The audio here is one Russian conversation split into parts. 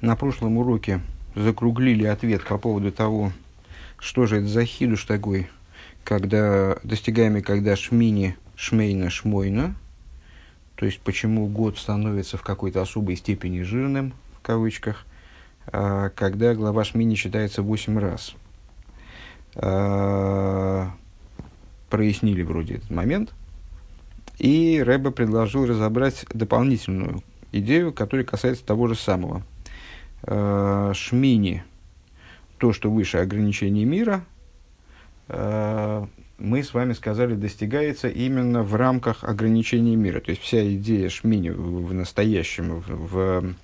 на прошлом уроке закруглили ответ по поводу того, что же это за хидуш такой, когда достигаемый, когда шмини, шмейна, шмойна, то есть почему год становится в какой-то особой степени жирным, в кавычках, а, когда глава шмини читается 8 раз. А, прояснили вроде этот момент. И Рэба предложил разобрать дополнительную идею, которая касается того же самого. Э, шмини, то, что выше ограничений мира, э, мы с вами сказали, достигается именно в рамках ограничений мира. То есть вся идея шмини в настоящем, в, в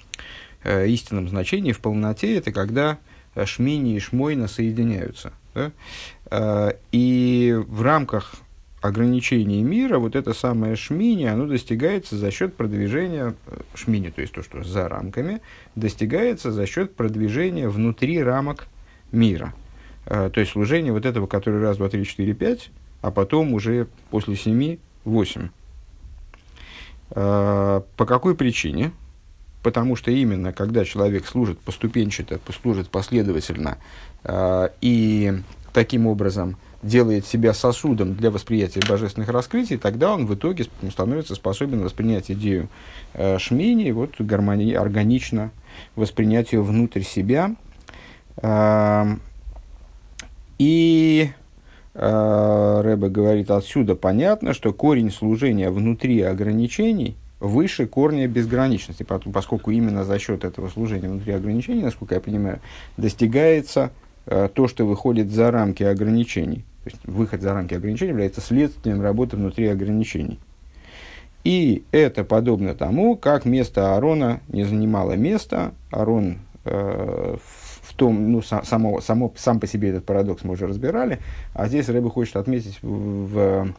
э, истинном значении, в полноте, это когда шмини и шмойна соединяются. Да? И в рамках ограничений мира, вот это самое шмини, оно достигается за счет продвижения, э, шмини, то есть то, что за рамками, достигается за счет продвижения внутри рамок мира. Э, то есть служение вот этого, который раз, два, три, четыре, пять, а потом уже после семи, восемь. Э, по какой причине? Потому что именно когда человек служит поступенчато, служит последовательно и таким образом делает себя сосудом для восприятия божественных раскрытий, тогда он в итоге становится способен воспринять идею э, шмини, вот гармонии, органично воспринять ее внутрь себя. Э, и э, Рэбе говорит, отсюда понятно, что корень служения внутри ограничений выше корня безграничности, поскольку именно за счет этого служения внутри ограничений, насколько я понимаю, достигается э, то, что выходит за рамки ограничений. То есть выход за рамки ограничений является следствием работы внутри ограничений. И это подобно тому, как место Аарона не занимало место. Аарон э, в том, ну, само, само, сам по себе этот парадокс мы уже разбирали, а здесь Рэбе хочет отметить в,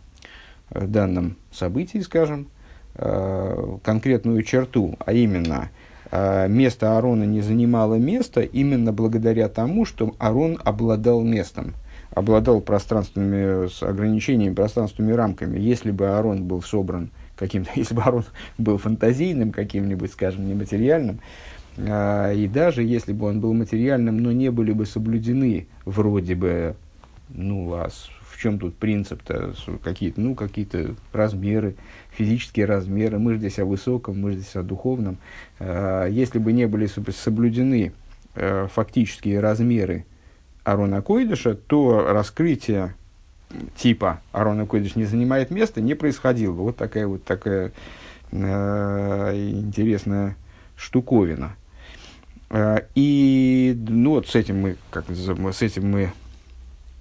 в данном событии, скажем, э, конкретную черту, а именно э, место Аарона не занимало место именно благодаря тому, что Аарон обладал местом – обладал пространственными с ограничениями, пространственными рамками. Если бы Аарон был собран каким-то, если бы Аарон был фантазийным каким-нибудь, скажем, нематериальным, а, и даже если бы он был материальным, но не были бы соблюдены вроде бы, ну, а в чем тут принцип-то, какие-то, ну, какие-то размеры, физические размеры, мы же здесь о высоком, мы же здесь о духовном, а, если бы не были соблюдены э, фактические размеры Арона Койдыша, то раскрытие типа Арона Койдыш не занимает места, не происходило бы. Вот такая вот такая э, интересная штуковина. Э, и ну, вот с этим мы, как, с этим мы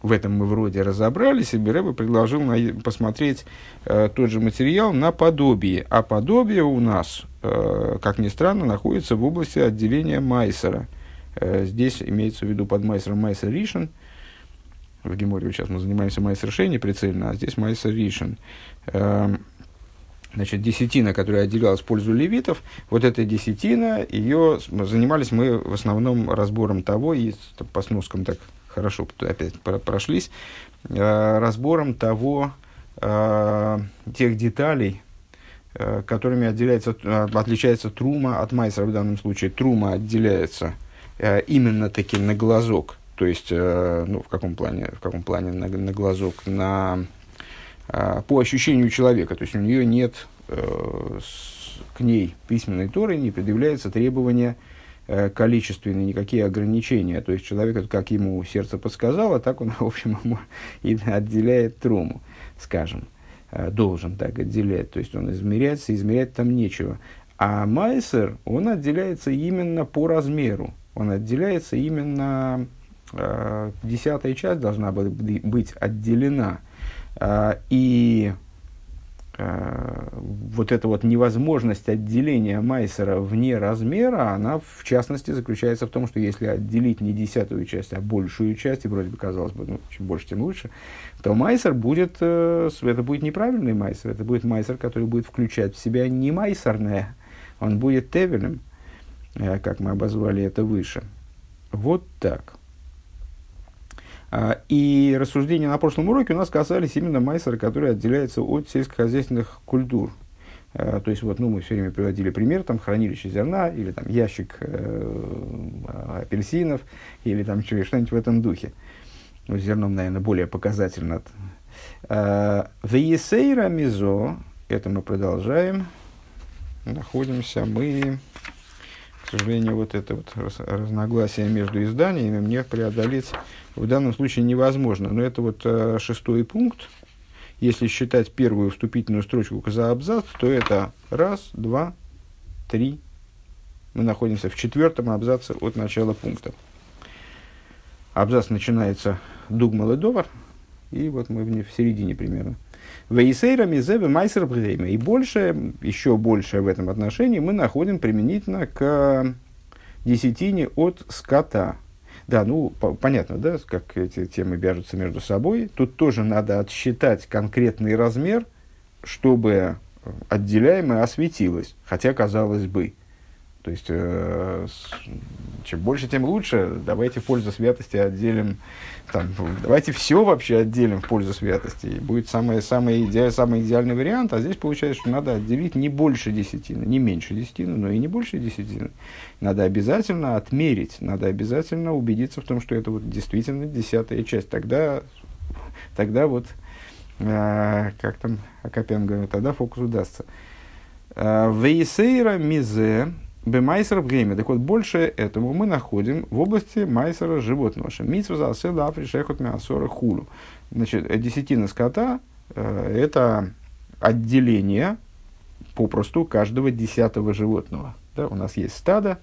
в этом мы вроде разобрались, и Береба предложил на, посмотреть э, тот же материал на подобие. А подобие у нас, э, как ни странно, находится в области отделения Майсера – здесь имеется в виду под Майсером Майсер Ришен. В Геморе сейчас мы занимаемся Майсер Шейни прицельно, а здесь Майсер Ришен. Эм, значит, десятина, которая отделялась в пользу левитов, вот эта десятина, ее занимались мы в основном разбором того, и по сноскам так хорошо опять прошлись, э, разбором того, э, тех деталей, которыми отделяется, отличается трума от майсера в данном случае. Трума отделяется Э, именно таки на глазок, то есть, э, ну, в каком плане, в каком плане на, на глазок, на, э, по ощущению человека, то есть у нее нет к ней письменной торы не предъявляется требования количественные, никакие ограничения. То есть человек, как ему сердце подсказало, так он, в общем, ему и отделяет труму, скажем, должен так отделять. То есть он измеряется, измерять там нечего. А майсер, он отделяется именно по размеру он отделяется именно, э, десятая часть должна быть отделена. Э, и э, вот эта вот невозможность отделения Майсера вне размера, она в частности заключается в том, что если отделить не десятую часть, а большую часть, и вроде бы казалось бы, ну, чем больше, тем лучше, то Майсер будет, это будет неправильный Майсер, это будет Майсер, который будет включать в себя не Майсерное, он будет Тевелем. Э, как мы обозвали это выше. Вот так. А, и рассуждения на прошлом уроке у нас касались именно майсера, который отделяется от сельскохозяйственных культур. Э, то есть, вот, ну, мы все время приводили пример, там, хранилище зерна или там ящик, э, апельсинов или там что-нибудь в этом духе. Ну, зерном, наверное, более показательно. Веесейра мизо, это мы продолжаем. Находимся мы, сожалению, вот это вот разногласие между изданиями мне преодолеть в данном случае невозможно. Но это вот э, шестой пункт. Если считать первую вступительную строчку за абзац, то это раз, два, три. Мы находимся в четвертом абзаце от начала пункта. Абзац начинается дугмал и довар, и вот мы в, в середине примерно. Вейсейра мизеве майсер время. И больше, еще больше в этом отношении мы находим применительно к десятине от скота. Да, ну, по- понятно, да, как эти темы вяжутся между собой. Тут тоже надо отсчитать конкретный размер, чтобы отделяемое осветилось. Хотя, казалось бы, то есть, э, чем больше, тем лучше. Давайте в пользу святости отделим, там, давайте все вообще отделим в пользу святости. И будет самый, самый, иде, самый идеальный вариант. А здесь получается, что надо отделить не больше десятины, не меньше десятины, но и не больше десятины. Надо обязательно отмерить, надо обязательно убедиться в том, что это вот действительно десятая часть. Тогда, тогда вот, э, как там Акопян говорит, тогда фокус удастся. Э, Вейсейра мизе Бемайсер в гейме. Так вот, больше этому мы находим в области майсера животного. Митсва засыла афришехот мясора хулу. Значит, десятина скота э, это отделение попросту каждого десятого животного. Да, у нас есть стадо,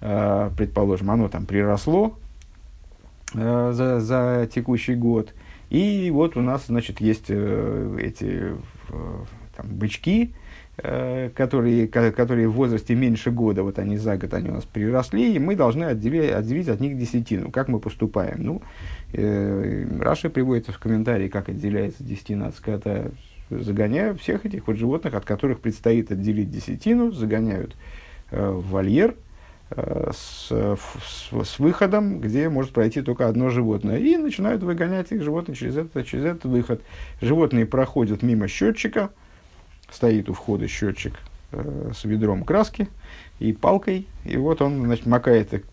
э, предположим, оно там приросло э, за, за текущий год. И вот у нас, значит, есть э, эти э, там, бычки, которые, которые в возрасте меньше года, вот они за год, они у нас приросли, и мы должны отделить, отделить от них десятину. Как мы поступаем? Ну, э, Раши приводится в комментарии, как отделяется десятина от скота. Загоняют всех этих вот животных, от которых предстоит отделить десятину, загоняют э, в вольер, э, с, с, с выходом, где может пройти только одно животное. И начинают выгонять их животных через, это, через этот выход. Животные проходят мимо счетчика, стоит у входа счетчик э, с ведром краски и палкой, и вот он значит, макает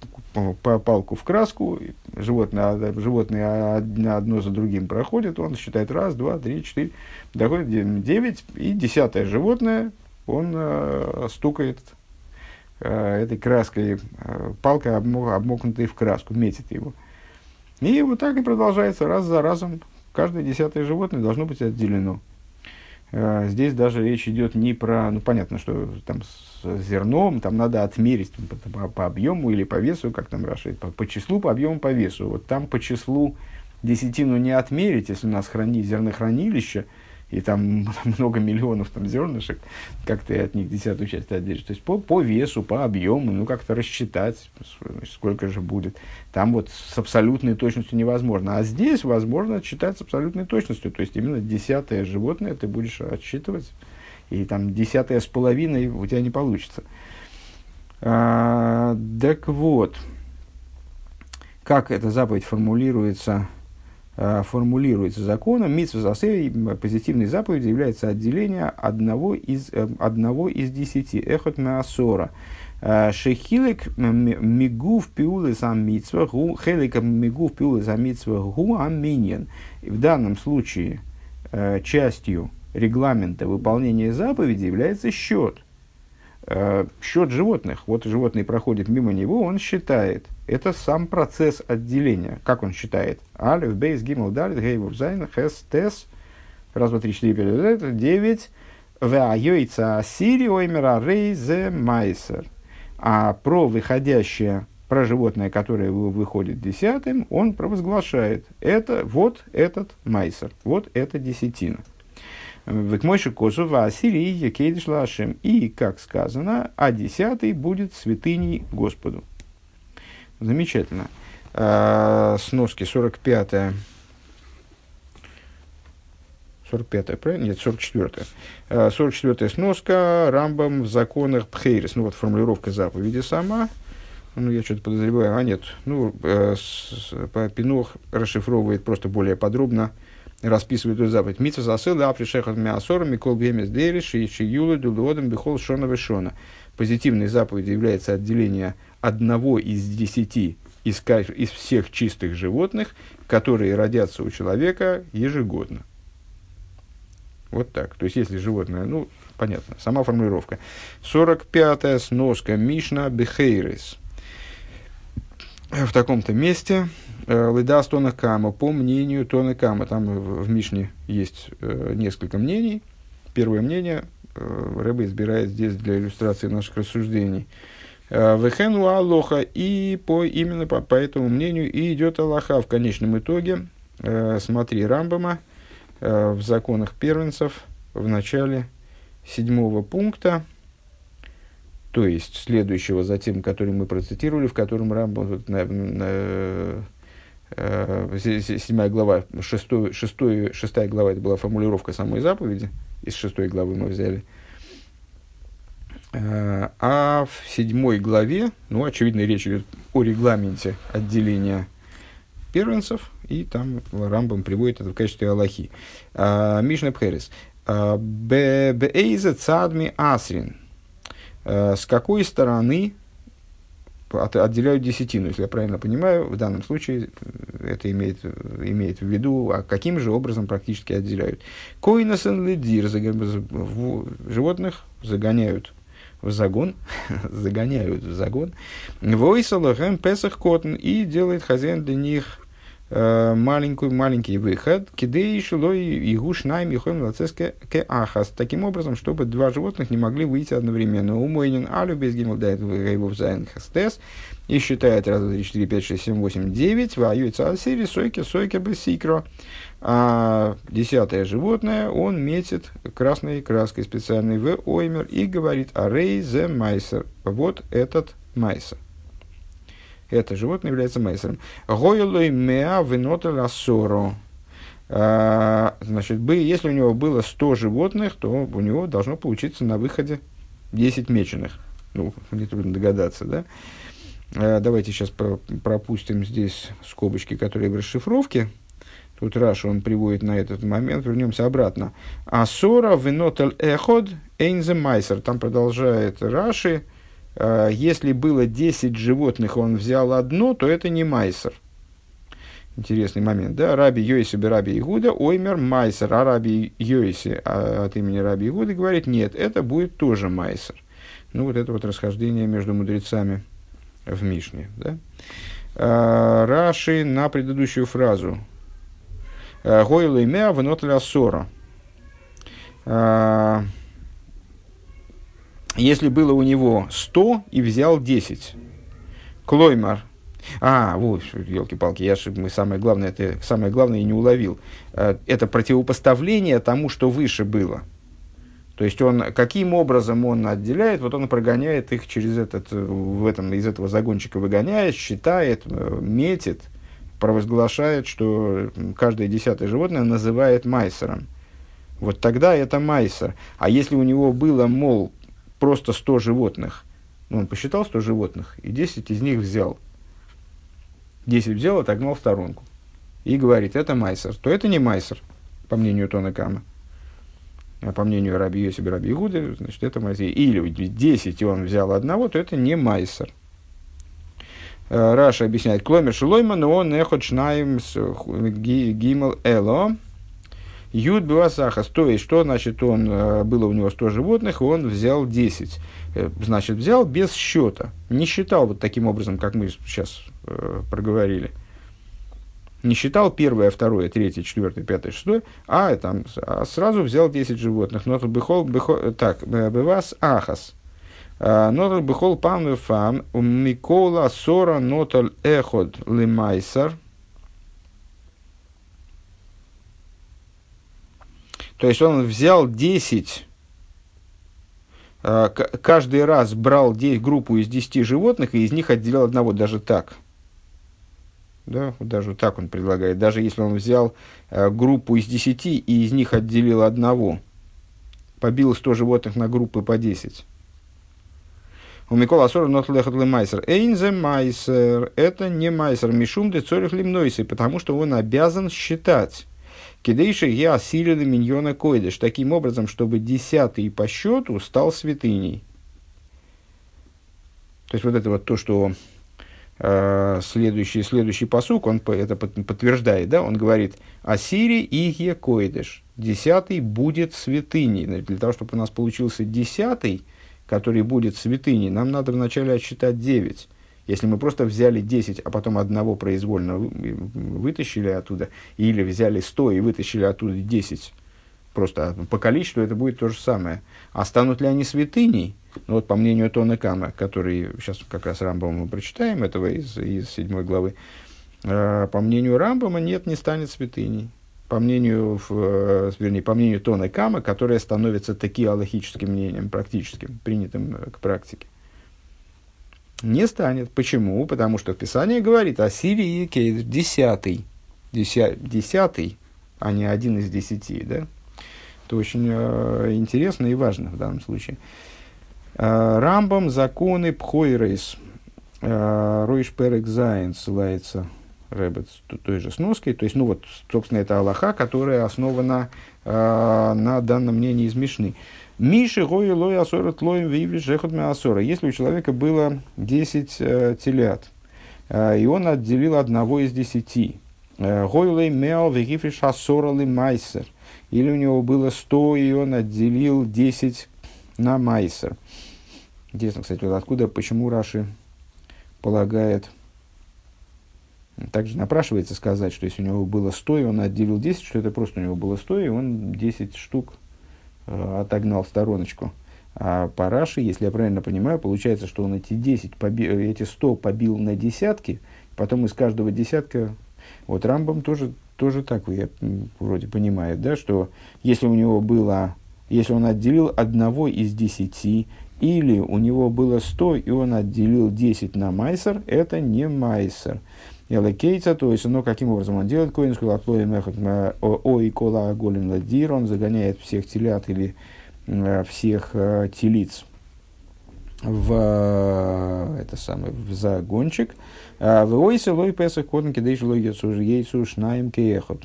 по палку в краску, животное, животные одно за другим проходят, он считает раз, два, три, четыре, доходит девять, и десятое животное он э, стукает э, этой краской, э, палкой обмок, обмокнутой в краску, метит его. И вот так и продолжается раз за разом. Каждое десятое животное должно быть отделено. Э, здесь даже речь идет не про, ну понятно, что там с зерном, там надо отмерить по, по, по объему или по весу, как там Раша, по, по числу, по объему, по весу. Вот там по числу десятину не отмерить, если у нас храни, зернохранилище, и там много миллионов там зернышек, как ты от них десятую часть отделишь. То есть по, по весу, по объему, ну как-то рассчитать, сколько же будет. Там вот с абсолютной точностью невозможно. А здесь возможно отсчитать с абсолютной точностью. То есть именно десятое животное ты будешь отсчитывать, и там десятое с половиной у тебя не получится. А, так вот, как эта заповедь формулируется формулируется законом, митсва засей, позитивной заповедью является отделение одного из, э, одного из десяти, эхот меасора. Э, шехилек мигув пиулы сам митсва, гу, хелик мигув пиулы сам митсва гу аминьен. В данном случае частью регламента выполнения заповеди является счет. Счет животных. Вот животные проходят мимо него, он считает – это сам процесс отделения. Как он считает? אלף, בית, גימל, דלת, הא, וו, זיין, חית, טית. Раз, два, три, четыре, пять, это девять. והיוצא עשירי אומר הרי זה מעשר. А про выходящее, про животное, которое выходит десятым, он провозглашает. Это вот этот מעשר, вот это десятина. Век мойши косу в Ассирии Екейдиш Лашем. И, как сказано, а десятый будет святыней Господу. Замечательно. А, сноски 45 45 правильно? Нет, 44 -я. 44 сноска Рамбам в законах Пхейрис. Ну вот формулировка заповеди сама. Ну, я что-то подозреваю. А, нет. Ну, э, с, по Пинох расшифровывает просто более подробно, расписывает эту заповедь. Митца засыл, а пришехат мясора, микол гемес дериш, и шиюлы, дулуодом, бихол, шона, вешона. Позитивной заповедью является отделение одного из десяти из, из всех чистых животных, которые родятся у человека ежегодно. Вот так. То есть, если животное, ну, понятно, сама формулировка. 45-я сноска Мишна Бехейрис. В таком-то месте Лыдас Тона Кама, по мнению Тона Кама, там в, Мишне есть э, несколько мнений. Первое мнение э, Рэба избирает здесь для иллюстрации наших рассуждений. Э, Вехену Алоха, и по, именно по, по этому мнению и идет Аллаха в конечном итоге. Э, смотри Рамбама э, в законах первенцев в начале седьмого пункта, то есть следующего за тем, который мы процитировали, в котором Рамбам, э, седьмая глава, шестой, шестой, шестая глава, это была формулировка самой заповеди, из шестой главы мы взяли. Э, а в седьмой главе, ну, очевидно, речь идет о регламенте отделения первенцев, и там Рамбам приводит это в качестве Аллахи. А, Мишна Пхерес. Беэйзе цадми асрин. Э, с какой стороны отделяют десятину, если я правильно понимаю, в данном случае э, это имеет, имеет в виду, а каким же образом практически отделяют. Койнасен лидир, животных загоняют в загон, загоняют в загон, войсалахем песах котн, и делает хозяин для них Маленький, маленький выход, כדי שלא יהיו שנים יכולים כאחת. Таким образом, чтобы два животных не могли выйти одновременно. ומונין אלף בית גימל דלת הא וו זיין חית טית. И считает раз, два, три, четыре, пять, шесть, семь, восемь, девять. והיוצא עשירי, סוקר, סוקר בסיקרא. А десятое животное он метит красной краской специальной ואומר и говорит הרי זה מעשר. Вот этот מעשר это животное является мейсером. Гойлой меа венота лассоро. А, значит, если у него было 100 животных, то у него должно получиться на выходе 10 меченых. Ну, нетрудно догадаться, да? А, давайте сейчас пропустим здесь скобочки, которые в расшифровке. Тут Раш он приводит на этот момент, вернемся обратно. Асора венотель эход эйнзе майсер. Там продолжает Раши. Э, если было 10 животных, он взял одно, то это не майсер. Интересный момент, да? Раби Йоиси бы Раби Игуда, оймер майсер, а Раби Йоиси а, от имени Раби Игуды говорит, нет, это будет тоже майсер. Ну, вот это вот расхождение между мудрецами в Мишне, да? А, Раши на предыдущую фразу. «Э, Гойлы мя вынотля сора если было у него 100 и взял 10. Клоймар. А, вот, елки-палки, я же, мы самое главное, это самое главное не уловил. Э, это противопоставление тому, что выше было. То есть он, каким образом он отделяет, вот он прогоняет их через этот, в этом, из этого загончика выгоняет, считает, э, метит, провозглашает, что каждое десятое животное называет майсером. Вот тогда это майсер. А если у него было, мол, просто 100 животных. Ну, он посчитал 100 животных, и 10 из них взял. 10 взял, отогнал в сторонку. И говорит, это майсер. То это не майсер, по мнению Тона Кама. А по мнению Раби Йосиба Раби Игуды, значит, это майсер. Или 10 и он взял одного, то это не майсер. Э, Раша объясняет, кломер но он эхот шнаем с гимел эло, Юд Бавасахас, то есть, что значит, он, э, было у него 100 животных, он взял 10. Э, значит, взял без счета. Не считал вот таким образом, как мы сейчас э, проговорили. Не считал первое, второе, третье, четвертое, пятое, шестое, а, там, а сразу взял 10 животных. Но тут бихол, бихол, так, бывас ахас. Нотал бихол пам фам, микола сора нотал эход лимайсар – То есть он взял 10, э, каждый раз брал 10, группу из 10 животных и из них отделял одного, даже так. Да, даже так он предлагает. Даже если он взял э, группу из 10 и из них отделил одного, побил 100 животных на группы по 10. У Микола Асора нот лехот майсер. Эйнзе майсер. Это не майсер. Мишум де цорих лимнойсы. Потому что он обязан считать. Кидейши я осилили миньона койдыш, таким образом, чтобы десятый по счету стал святыней. То есть вот это вот то, что э, следующий, следующий посук, он это подтверждает, да, он говорит, Асири ихе койдыш, десятый будет святыней. Для того, чтобы у нас получился десятый, который будет святыней, нам надо вначале отсчитать девять. Если мы просто взяли 10, а потом одного произвольно вытащили оттуда, или взяли 100 и вытащили оттуда 10, просто по количеству это будет то же самое. А станут ли они святыней? Ну, вот по мнению Тона Кама, который сейчас как раз Рамбама мы прочитаем, этого из, из 7 главы, э, по мнению Рамбама нет, не станет святыней. По мнению, э, вернее, по мнению Тона Кама, которое становится таким аллахическим мнением, практическим, принятым э, к практике. Не станет. Почему? Потому что в Писании говорит о Сирии Кейдр, десятый, десятый, а не один из десяти, да? Это очень э, интересно и важно в данном случае. Э, Рамбам законы Пхойрейс. Э, Ройш Перек ссылается Рэббет той же сноской. То есть, ну вот, собственно, это Аллаха, которая основана э, на данном мнении из Мишны. Миши гой лой асора тлоем вивли жехот асора. Если у человека было 10 э, телят, э, и он отделил одного из десяти, э, гой лой меал вегифриш асора ли майсер. Или у него было 100, и он отделил 10 на майсер. Интересно, кстати, вот откуда, почему Раши полагает, также напрашивается сказать, что если у него было 100, и он отделил 10, что это просто у него было 100, и он 10 штук отогнал в стороночку. А по Раши, если я правильно понимаю, получается, что он эти 10 поби- э, эти 100 побил на десятки, потом из каждого десятка... Вот Рамбам тоже, тоже так, я вроде понимаю, да, что если у него было... Если он отделил одного из десяти, или у него было 100, и он отделил 10 на майсер, это не майсер. Элекейца, то есть, ну, каким образом он делает коинскую лаплой мехот о и кола голен ладир, он загоняет всех телят или э, всех э, телиц в э, это самое в загончик. В ойсе лой песах коден кидейш лой яйцу шнаем кеехот.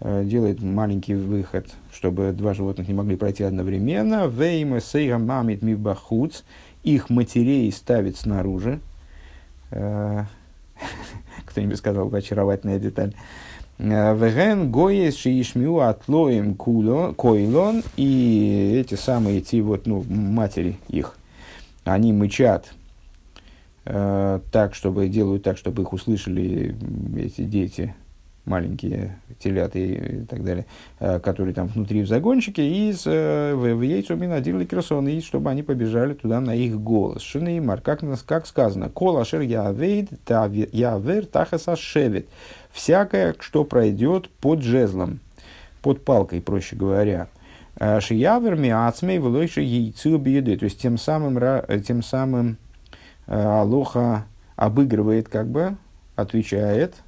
Делает маленький выход, чтобы два животных не могли пройти одновременно. Вейма сейга мамит мибахуц. Их матерей ставит снаружи кто-нибудь сказал очаровательная деталь. Э, Веген гоес шиишмю атлоем койлон, и эти самые, эти вот, ну, матери их, они мычат э, так, чтобы, делают так, чтобы их услышали эти дети, маленькие телята и так далее, э, которые там внутри в загончике, и с, э, в, в яйцо минадирли красоны, и чтобы они побежали туда на их голос. Шинеймар, как, как сказано, кол ашер явейд, явер тахаса шевет. Всякое, что пройдет под жезлом, под палкой, проще говоря. «Э, Шиявер миацмей влойши яйцу беды. То есть тем самым, тем самым Алоха обыгрывает, как бы, отвечает –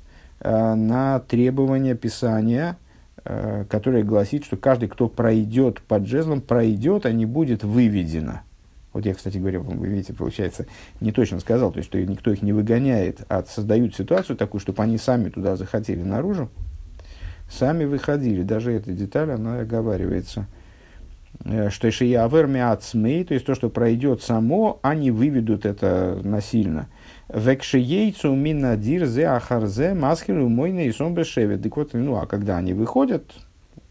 на требование Писания, э, которое гласит, что каждый, кто пройдет под жезлом, пройдет, а не будет выведено. Вот я, кстати говоря, вы видите, получается, не точно сказал, то есть, что никто их не выгоняет, а создают ситуацию такую, чтобы они сами туда захотели наружу, сами выходили. Даже эта деталь, она оговаривается. Э, что еще я миацмей, то есть то, что пройдет само, они выведут это насильно – Векшиейцу минадир зе ахарзе масхиру мойна и сомбешевет. Так вот, ну, а когда они выходят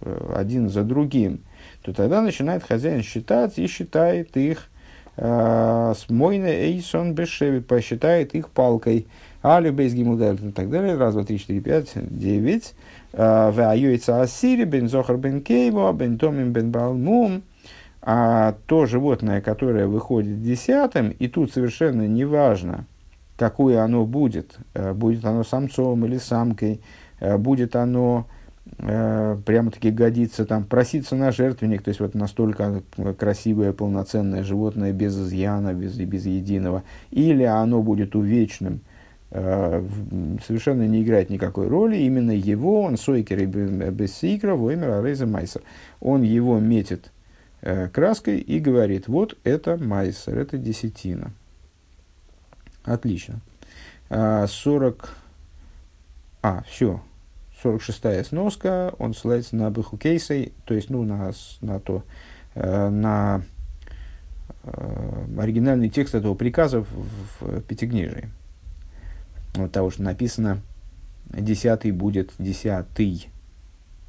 э, один за другим, то тогда начинает хозяин считать и считает их э, с мойна эйсон бешевет, посчитает их палкой. Алю бейс гимудель и так далее. Раз, два, три, четыре, пять, девять. Э, в аюица асири бен зохар бен кейво бен томим бен балмум. А то животное, которое выходит десятым, и тут совершенно неважно, какое оно будет, э, будет оно самцом или самкой, э, будет оно э, прямо-таки годиться, там, проситься на жертвенник, то есть вот настолько красивое, полноценное животное, без изъяна, без, без единого, или оно будет увечным, совершенно не играет никакой роли, именно его, он сойкер и бессикра, воймер арейза майсер, он его метит краской и говорит, вот это майсер, это десятина. Отлично. 40... А, а все. 46-я сноска, он ссылается на Бехукейсей, то есть, ну, на, на то, э, на э, оригинальный текст этого приказа в, Пятикнижии. вот того, что написано, десятый будет десятый.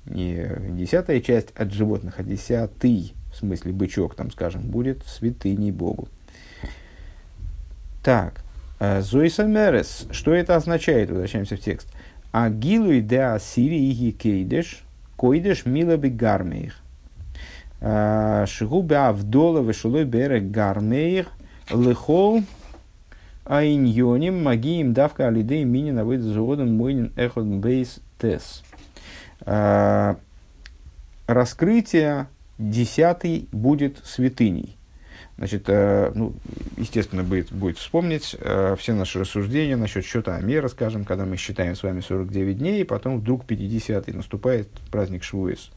Не десятая часть от животных, а десятый, в смысле бычок, там, скажем, будет святыней Богу. Так, э, Зойса Мерес, что это означает? Возвращаемся в текст. Агилуй де Ассирии и кейдеш, койдеш мила гармеих. Э, Шигубе авдола вешулой берег гармеих, лихол Айньоним магиим давка алидей мини на выйдет заводом мойнин эхот бейс тес. А, раскрытие десятый будет святыней. Значит, э, ну, естественно, будет, будет вспомнить э, все наши рассуждения насчет счета Амера, скажем, когда мы считаем с вами 49 дней, и потом вдруг 50-й наступает праздник Швуэс.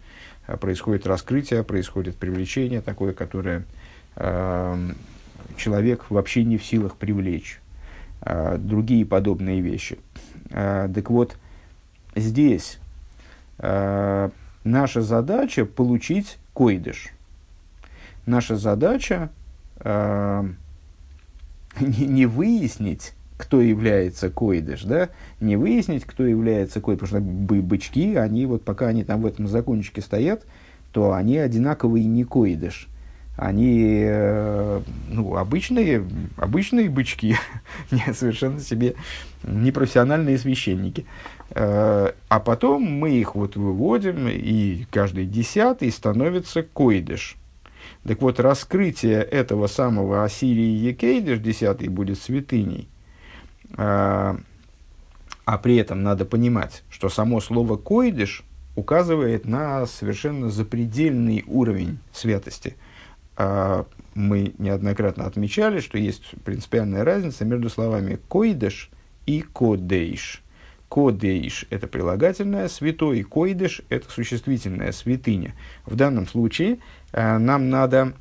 Э, происходит раскрытие, происходит привлечение такое, которое человек вообще не в силах привлечь. Другие подобные вещи. Так вот, здесь наша задача получить койдыш. Наша задача не, не выяснить, кто является койдыш, да, не выяснить, кто является койдыш, потому что бычки, они вот пока они там в этом закончике стоят, то они одинаковые не койдыш они э, ну, обычные, обычные бычки, совершенно себе непрофессиональные священники. Э, а потом мы их вот выводим, и каждый десятый становится койдыш. Так вот, раскрытие этого самого Ассирии Екейдыш, десятый, будет святыней. Э, а при этом надо понимать, что само слово койдыш указывает на совершенно запредельный уровень святости – а мы неоднократно отмечали, что есть принципиальная разница между словами «койдеш» и «кодейш». «Кодейш» – это прилагательное, «святой» «койдеш» – это существительное, «святыня». В данном случае нам надо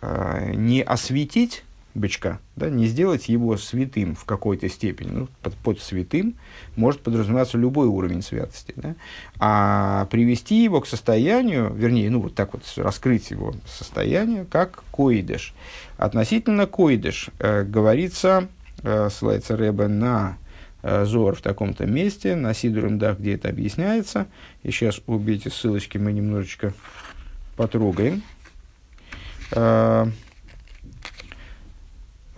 э, не осветить бычка, да, не сделать его святым в какой-то степени. Ну, под, под святым может подразумеваться любой уровень святости. Да, а привести его к состоянию, вернее, ну вот так вот раскрыть его состояние, как коидыш. Относительно коидыш э, говорится, э, ссылается Рэбе на э, Зор в таком-то месте, на Сидурем, да, где это объясняется. И сейчас обе эти ссылочки мы немножечко потрогаем. Э,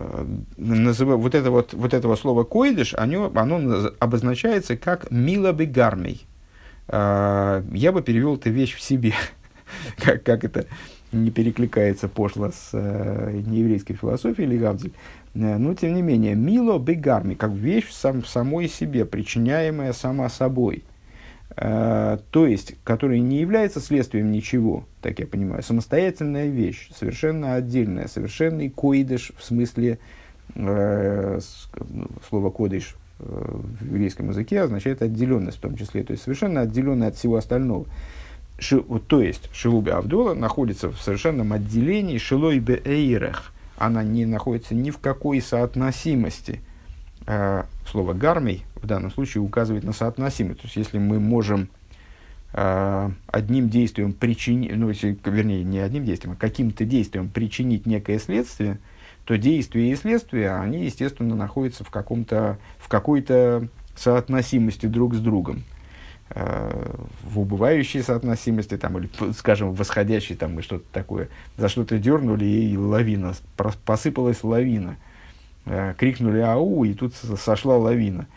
Э, называ, вот, это вот, вот этого слова койдыш, оно, оно обозначается как мила бегармей. Э, я бы перевел эту вещь в себе. как, как это не перекликается пошло с нееврейской философией или гавзель. Но, тем не менее, мило бегарми, как вещь сам, самой себе, причиняемая сама собой. Э, то есть, которая не является следствием ничего, так я понимаю, самостоятельная вещь, совершенно отдельная, совершенный коидыш в смысле э, ну, слова кодыш э, в еврейском языке означает отделенность в том числе, то есть совершенно отделенная от всего остального. Ши, то есть Шилуби Авдола находится в совершенном отделении Шилой Беэйрех. Она не находится ни в какой соотносимости – э, слово гармий в данном случае указывает на соотносимость. То есть, если мы можем э, одним действием причинить, ну, вернее, не одним действием, а каким-то действием причинить некое следствие, то действие и следствие, они, естественно, находятся в, каком-то, в какой-то соотносимости друг с другом э, в убывающей соотносимости, там, или, скажем, восходящей, там, и что-то такое. За что-то дернули, и лавина, посыпалась лавина. Э, крикнули «Ау!» и тут сошла лавина.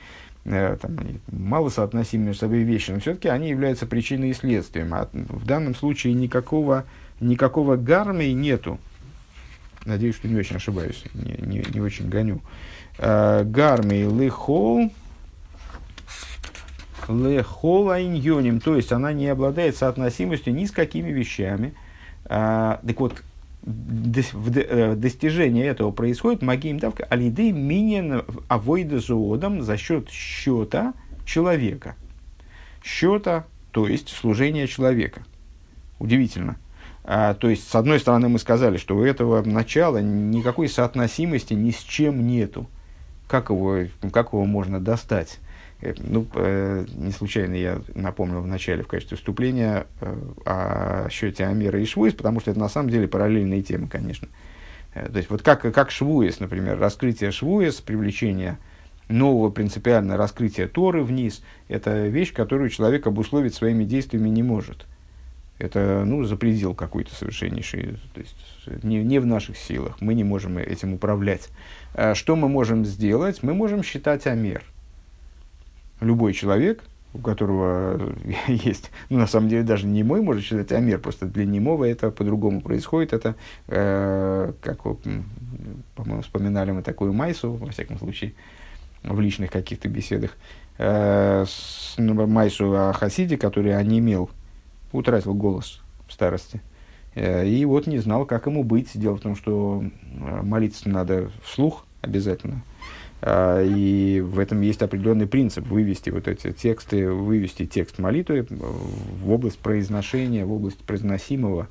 Э, там, мало соотносимые между собой вещи, но все-таки они являются причиной и следствием. А в данном случае никакого, никакого гармии нету. Надеюсь, что не очень ошибаюсь, не, не, не очень гоню. Э, гармии лихол, лехол айньоним, то есть она не обладает соотносимостью ни с какими вещами. А, так вот, достижение этого происходит магием давка алиды минин авойда зоодом за счет счета человека. Счета, то есть служения человека. Удивительно. А, то есть, с одной стороны, мы сказали, что у этого начала никакой соотносимости ни с чем нету. Как его, как его можно достать? Э, ну, э, не случайно я напомнил в начале в качестве вступления э, о счете Амира и Швуис, потому что это на самом деле параллельные темы, конечно. То есть, вот как, как Швуис, например, раскрытие Швуис, привлечение нового принципиально раскрытия Торы вниз, это вещь, которую человек обусловить своими действиями не может. Это ну, запредел какой-то совершеннейший, то есть не, не в наших силах, мы не можем этим управлять. Что мы можем сделать? Мы можем считать Амер. Любой человек, у которого есть, ну, на самом деле, даже не мой может считать Амер, просто для немого это по-другому происходит. Это, э, как, по-моему, вспоминали мы такую Майсу, во всяком случае, в личных каких-то беседах, э, с, ну, Майсу о Хасиде, который онемел, утратил голос в старости. Э, и вот не знал, как ему быть. Дело в том, что э, молиться надо вслух обязательно. Э, и в этом есть определенный принцип вывести вот эти тексты, вывести текст молитвы в область произношения, в область произносимого,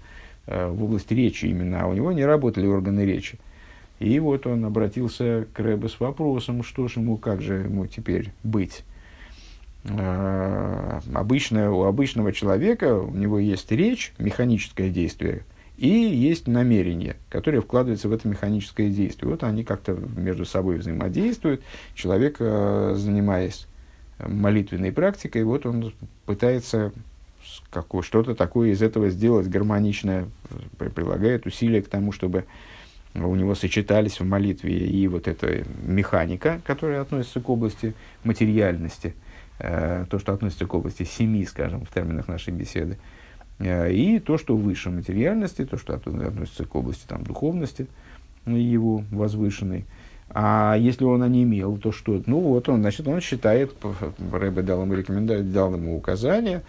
в область речи именно. А у него не работали органы речи. И вот он обратился к Рэбе с вопросом, что же ему, как же ему теперь быть. Э, обычно, у обычного человека у него есть речь, механическое действие, и есть намерение, которое вкладывается в это механическое действие. Вот они как-то между собой взаимодействуют. Человек, э, занимаясь молитвенной практикой, вот он пытается что-то такое из этого сделать гармоничное, прилагает усилия к тому, чтобы у него сочетались в молитве и вот эта механика, которая относится к области материальности – Э, то, что относится к области семи, скажем, в терминах нашей беседы, и то, что выше материальности, то, что относится к области там, духовности его возвышенной. А если он не имел, то что? Ну вот он, значит, он считает, Рэбе дал ему рекомендацию, дал ему указание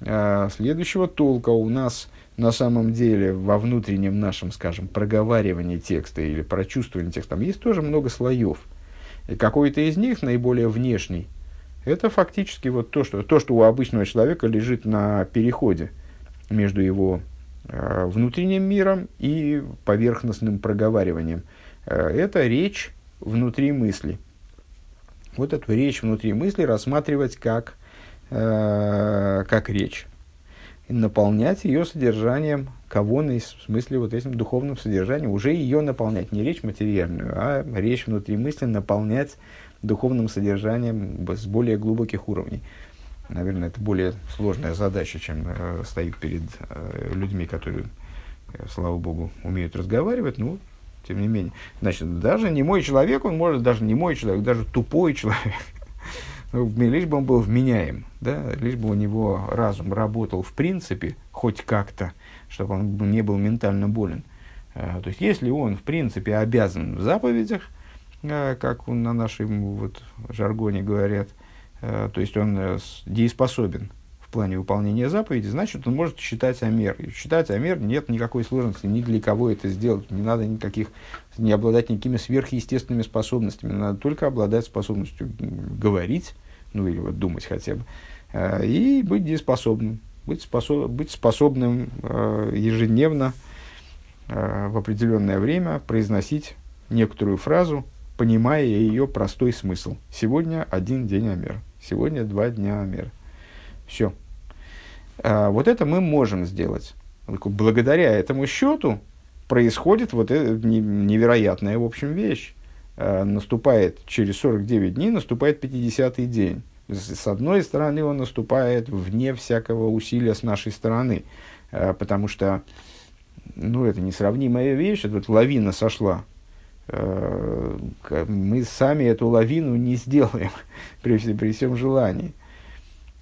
э, следующего толка. У нас на самом деле во внутреннем нашем, скажем, проговаривании текста или прочувствовании текста, там есть тоже много слоев. И какой-то из них, наиболее внешний, это фактически вот то, что, то, что у обычного человека лежит на переходе между его э, внутренним миром и поверхностным проговариванием. Э, это речь внутри мысли. Вот эту речь внутри мысли рассматривать как, э, как речь. Наполнять ее содержанием кого в смысле вот этим духовным содержанием, уже ее наполнять, не речь материальную, а речь внутри мысли наполнять духовным содержанием с более глубоких уровней. Наверное, это более сложная задача, чем э, стоит перед э, людьми, которые, э, слава богу, умеют разговаривать. Ну, тем не менее. Значит, даже не мой человек, он может, даже не мой человек, даже тупой человек, ну, лишь бы он был вменяем, да, лишь бы у него разум работал в принципе, хоть как-то, чтобы он не был ментально болен. Э, то есть, если он, в принципе, обязан в заповедях, Э, как на нашем вот, жаргоне говорят, то есть он э, дееспособен в плане выполнения заповеди, значит, он может считать Амер. И считать Амер нет никакой сложности ни для кого это сделать. Не надо никаких, не обладать никакими сверхъестественными способностями. Надо только обладать способностью говорить, ну или вот думать хотя бы, и быть дееспособным. Быть, способ, быть способным ежедневно в определенное время произносить некоторую фразу, понимая ее простой смысл. Сегодня один день Амер, сегодня два дня Амер. Все. А, вот это мы можем сделать. Благодаря этому счету происходит вот эта невероятная, в общем, вещь. А, наступает через 49 дней, наступает 50-й день. С одной стороны, он наступает вне всякого усилия с нашей стороны, а, потому что ну, это несравнимая вещь, это вот лавина сошла мы сами эту лавину не сделаем при, при всем желании.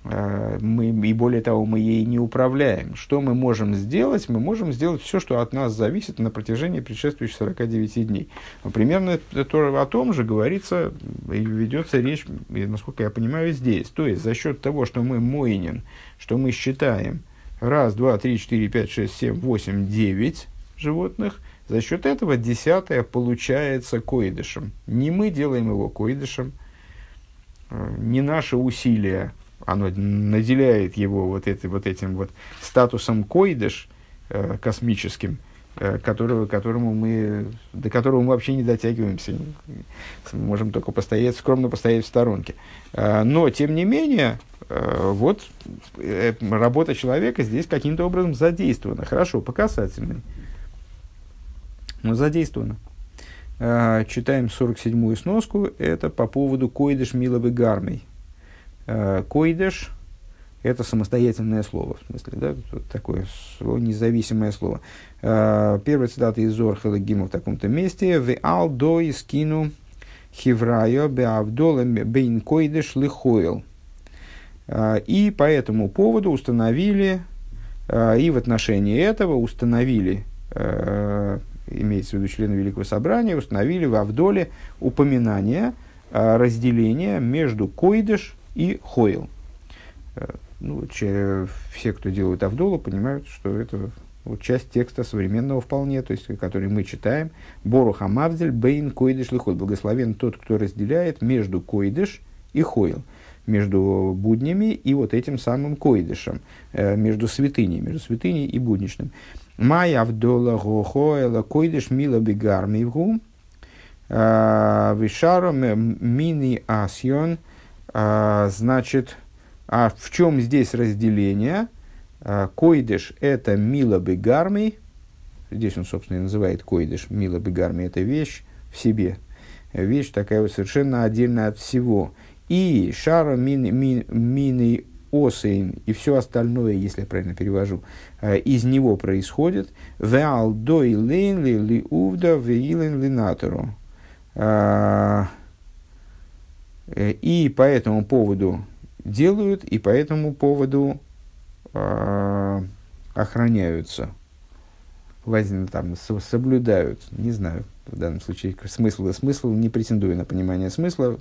Э, мы, и более того, мы ей не управляем. Что мы можем сделать? Мы можем сделать все, что от нас зависит на протяжении предшествующих 49 дней. Но примерно это, о том же говорится и ведется речь, насколько я понимаю, здесь. То есть за счет того, что мы моинин, что мы считаем раз, два, три, четыре, пять, шесть, семь, восемь, девять животных, за счет этого десятое получается коидышем. Не мы делаем его коидышем, э, не наши усилия, оно наделяет его вот, это, вот этим вот статусом коидыш э, космическим, э, которого, которому мы, до которого мы вообще не дотягиваемся. Можем только постоять, скромно постоять в сторонке. Но, тем не менее, вот работа человека здесь каким-то образом задействована. Хорошо, по касательной но задействовано. Э, читаем 47-ю сноску. Это по поводу койдыш миловы гармой. Э, койдыш – это самостоятельное слово, в смысле, да, такое слово, независимое слово. Э, первая цитата из Зорхела Гима в таком-то месте. «Ве ал до искину хиврайо беавдола бейн койдыш лихоил». И по этому поводу установили, и в отношении этого установили имеется в виду члены Великого Собрания, установили в Авдоле упоминание а, разделения между койдыш и хоил. Э, ну, все, кто делают Авдолу, понимают, что это вот часть текста современного вполне, то есть, который мы читаем. Бору хамавдель бейн койдыш лихот. Благословен тот, кто разделяет между койдыш и хоил между буднями и вот этим самым койдышем, э, между святыней, между святыней и будничным. Майя вдола гохоэла койдыш мила бигармивгу. А, Вишаро мини асьон. А, значит, а в чем здесь разделение? Койдыш – это мила бигарми. Здесь он, собственно, и называет койдыш. Мила бигарми – это вещь в себе. Вещь такая вот совершенно отдельная от всего. И шара мини, мини, мини осейн и все остальное, если я правильно перевожу, э, из него происходит. Веал дой лейн ли ли увда веилен ли натору. Э, э, и по этому поводу делают, и по этому поводу охраняются. Возьми, там, соблюдают, не знаю, в данном случае смысл и смысл, не претендую на понимание смысла.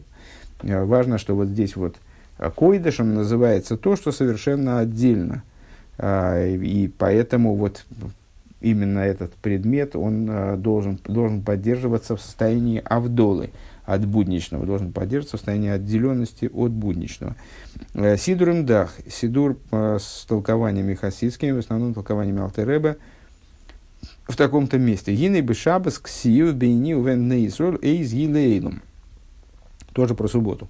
Важно, что вот здесь вот а койдышем называется то, что совершенно отдельно. А, и поэтому вот именно этот предмет, он а, должен, должен поддерживаться в состоянии авдолы от будничного, должен поддерживаться в состоянии отделенности от будничного. Э, сидур им дах, сидур с толкованиями хасидскими, в основном толкованиями Алтереба, в таком-то месте. Гины бы шабас ксию бейни увен нейсрол эйз елейлум. Тоже про субботу.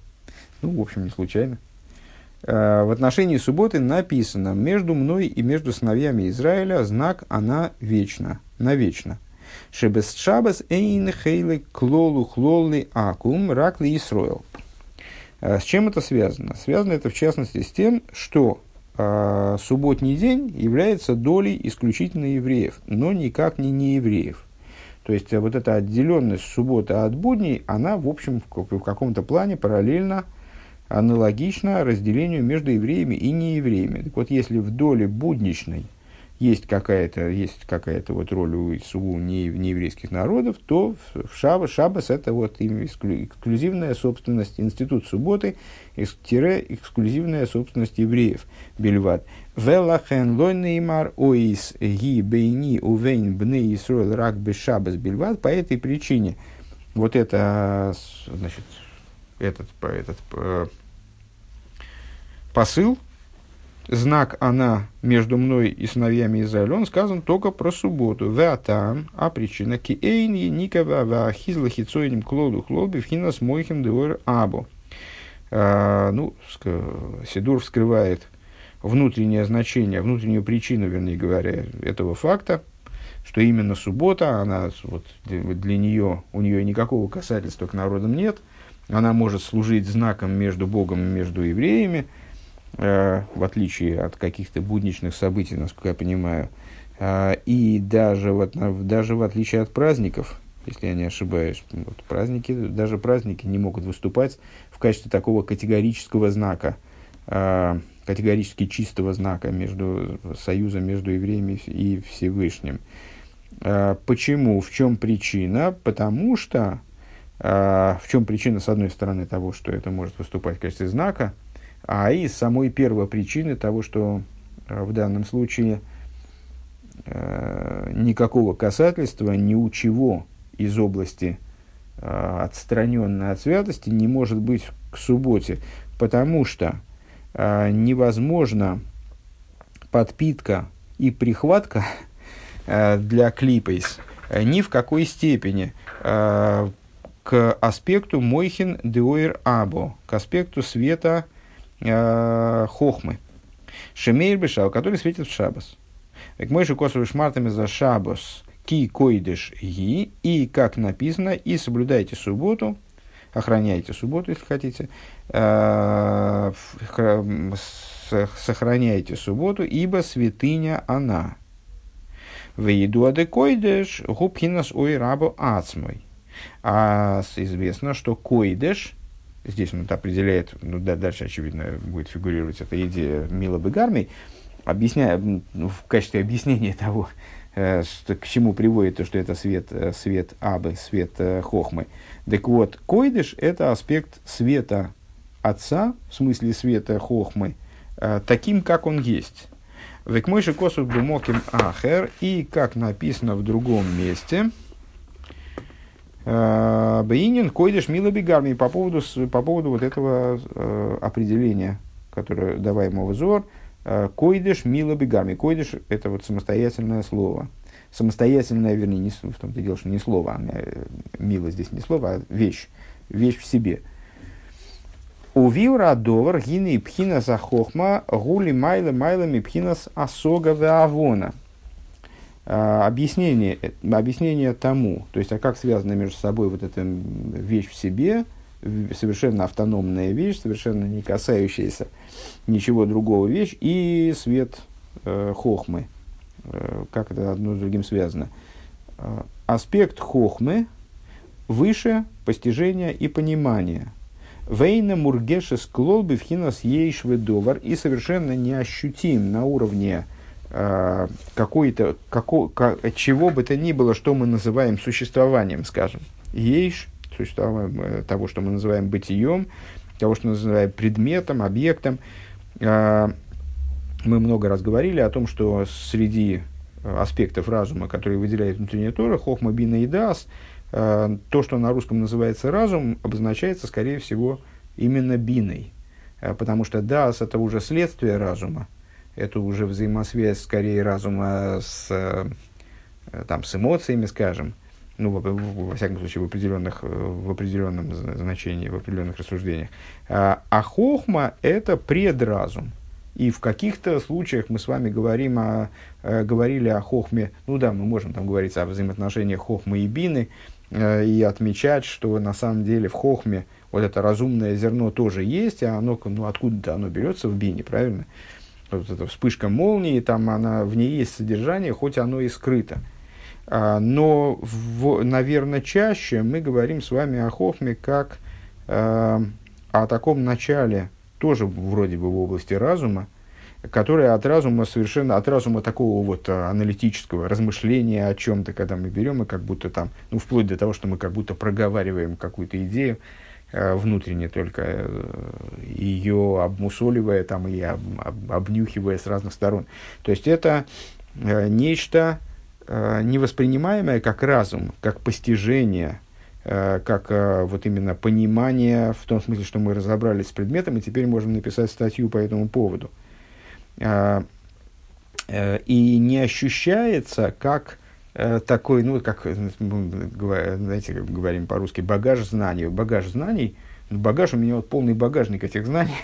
Ну, в общем, не случайно. А, в отношении субботы написано «Между мной и между сыновьями Израиля знак она вечна, навечно». Шебес шабас эйн хейлы клолу хлолли акум ракли Исроил. А, с чем это связано? Связано это в частности с тем, что э, субботний день является долей исключительно евреев, но никак не неевреев. То есть вот эта отделенность субботы от будней, она в общем в, в каком-то плане параллельно аналогично разделению между евреями и неевреями. Так вот, если в доле будничной есть какая-то, есть какая-то вот роль у сугу не, нееврейских народов, то в Шаба, Шабас это вот эксклюзивная собственность, институт субботы, тире эксклюзивная собственность евреев. Бельват. Велахен лойнеймар оис ги бейни увейн бны Исруэл рак бешабас бельват. По этой причине вот это, значит, этот, этот э, посыл, знак она между мной и сыновьями Израиля, он сказан только про субботу. Веатам, а причина ки эйн никава вахизла хицоиним клоду хлоби вхинас мойхим деор або. А, ну, Сидур вскрывает внутреннее значение, внутреннюю причину, вернее говоря, этого факта, что именно суббота, она вот, для нее, у нее никакого касательства к народам нет, она может служить знаком между Богом и между евреями, в отличие от каких-то будничных событий, насколько я понимаю, э, и даже, вот, даже в отличие от праздников, если я не ошибаюсь, вот, праздники, даже праздники не могут выступать в качестве такого категорического знака, э, категорически чистого знака между союза между евреями и Всевышним. Э, почему? В чем причина? Потому что а, в чем причина, с одной стороны, того, что это может выступать в качестве знака, а и самой первой причины того, что а, в данном случае а, никакого касательства ни у чего из области отстраненной от святости не может быть к субботе, потому что невозможно подпитка и прихватка для клипейс ни в какой степени к аспекту Мойхин Деуэр Або, к аспекту света э, Хохмы. Шемейр Бешау, который светит в Шабас. Так мой косовый шмартами за Шабас, ки койдыш ги, и как написано, и соблюдайте субботу, охраняйте субботу, если хотите, э, сохраняйте субботу, ибо святыня она. В еду адекойдеш губхинас ой рабу ацмой. А известно, что койдеш, здесь он это определяет, ну да, дальше, очевидно, будет фигурировать эта идея Мила Бегармой, объясняя, ну, в качестве объяснения того, э, что, к чему приводит то, что это свет, э, свет Абы, свет э, Хохмы. Так вот, койдыш – это аспект света Отца, в смысле света Хохмы, таким, как он есть. Век мойши косу бумоким ахер, и как написано в другом месте – Бейнин койдеш мила бигарми по поводу, по поводу вот этого э, определения, которое давай ему взор. Э, койдеш мила бигарми. Койдеш – это вот самостоятельное слово. Самостоятельное, вернее, не, в том-то дело, что не слово, а э, мила здесь не слово, а вещь. Вещь в себе. У виура довар гины пхина за хохма гули майла майлами пхинас асога авона. А, объяснение, объяснение тому, то есть, а как связана между собой вот эта вещь в себе, совершенно автономная вещь, совершенно не касающаяся ничего другого вещь, и свет э, хохмы, э, как это одно с другим связано. Э, аспект хохмы выше постижения и понимания. Вейна мургешес клолби в хинас ейшведовар и совершенно неощутим на уровне Э, какой-то, како, как, чего бы то ни было, что мы называем существованием, скажем. Ейш, существование э, того, что мы называем бытием, того, что мы называем предметом, объектом. Э, мы много раз говорили о том, что среди аспектов разума, которые выделяет внутренняя Тора, хохма, бина и дас, то, что на русском называется разум, обозначается, скорее всего, именно биной. Потому что дас – это уже следствие разума, это уже взаимосвязь скорее разума с, э, там, с эмоциями, скажем, ну, во, во всяком случае, в, определенных, в определенном значении, в определенных рассуждениях. А, а хохма – это предразум. И в каких-то случаях мы с вами говорим о, э, говорили о хохме, ну да, мы можем там говорить о взаимоотношениях хохмы и бины, э, и отмечать, что на самом деле в хохме вот это разумное зерно тоже есть, а оно, ну, откуда-то оно берется в бине, правильно? Вот эта вспышка молнии, там она, в ней есть содержание, хоть оно и скрыто. А, но, в, наверное, чаще мы говорим с вами о Хохме как э, о таком начале, тоже вроде бы в области разума, которое от разума совершенно, от разума такого вот аналитического размышления о чем-то, когда мы берем и как будто там, ну, вплоть до того, что мы как будто проговариваем какую-то идею, Э, внутренне только э, ее обмусоливая там, и об, об, обнюхивая с разных сторон. То есть это э, нечто невоспринимаемое как разум, как постижение, как вот именно понимание, в том смысле, что мы разобрались с предметом, и теперь можем написать статью по этому поводу. И не ощущается как Э, такой, ну, как, э, знаете, говорим по-русски, багаж знаний. Багаж знаний, ну, багаж у меня вот полный багажник этих знаний.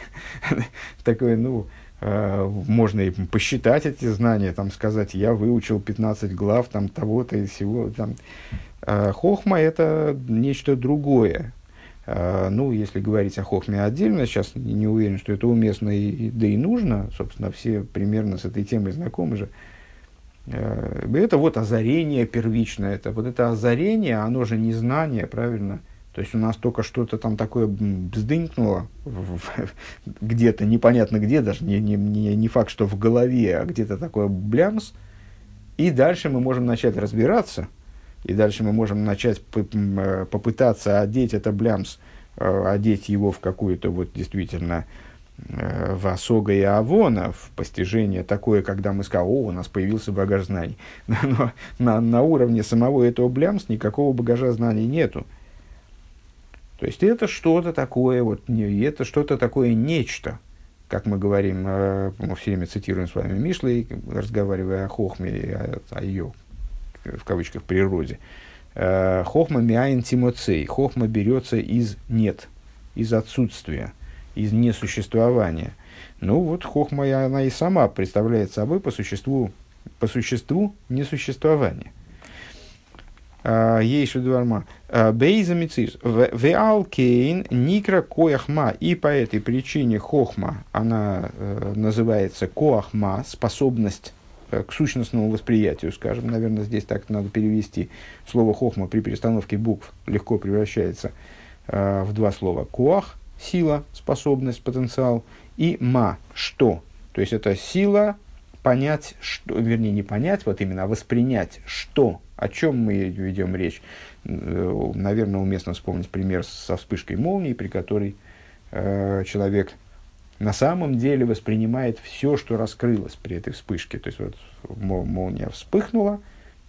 Такой, ну, э, можно и посчитать эти знания, там сказать, я выучил 15 глав там того-то и всего. Там. Хохма – это нечто другое. Ну, если говорить о хохме отдельно, сейчас не уверен, что это уместно и, да и нужно. Собственно, все примерно с этой темой знакомы же. Э, это вот озарение первичное. Это вот это озарение, оно же не знание, правильно? То есть у нас только что-то там такое бздынькнуло где-то, непонятно где, даже не, не, не, не факт, что в голове, а где-то такое блямс. И дальше мы можем начать разбираться, и дальше мы можем начать э, попытаться одеть это блямс, э, одеть его в какую-то вот действительно Э, в Осога и Авона, в постижение такое, когда мы сказали, о, у нас появился багаж знаний. Но на, на уровне самого этого блямс никакого багажа знаний нету. То есть это что-то такое, вот, не, это что-то такое нечто, как мы говорим, э, мы все время цитируем с вами Мишлей, разговаривая о Хохме и о, о ее, в кавычках, природе. Э, Хохма миайн тимоцей. Хохма берется из нет, из отсутствия из несуществования. Ну вот хохма, она и сама представляет собой по существу, по существу несуществования. Ейшу Дварма. Бейза Мицис. Веал Кейн Никра Кояхма. И по этой причине Хохма, она называется Коахма, способность к сущностному восприятию, скажем, наверное, здесь так надо перевести. Слово хохма при перестановке букв легко превращается э, в два слова. Коах – сила, способность, потенциал, и ма – что. То есть это сила понять, что, вернее, не понять, вот именно, а воспринять, что, о чем мы ведем речь. Э, наверное, уместно вспомнить пример со вспышкой молнии, при которой э, человек – на самом деле воспринимает все, что раскрылось при этой вспышке. То есть вот молния вспыхнула,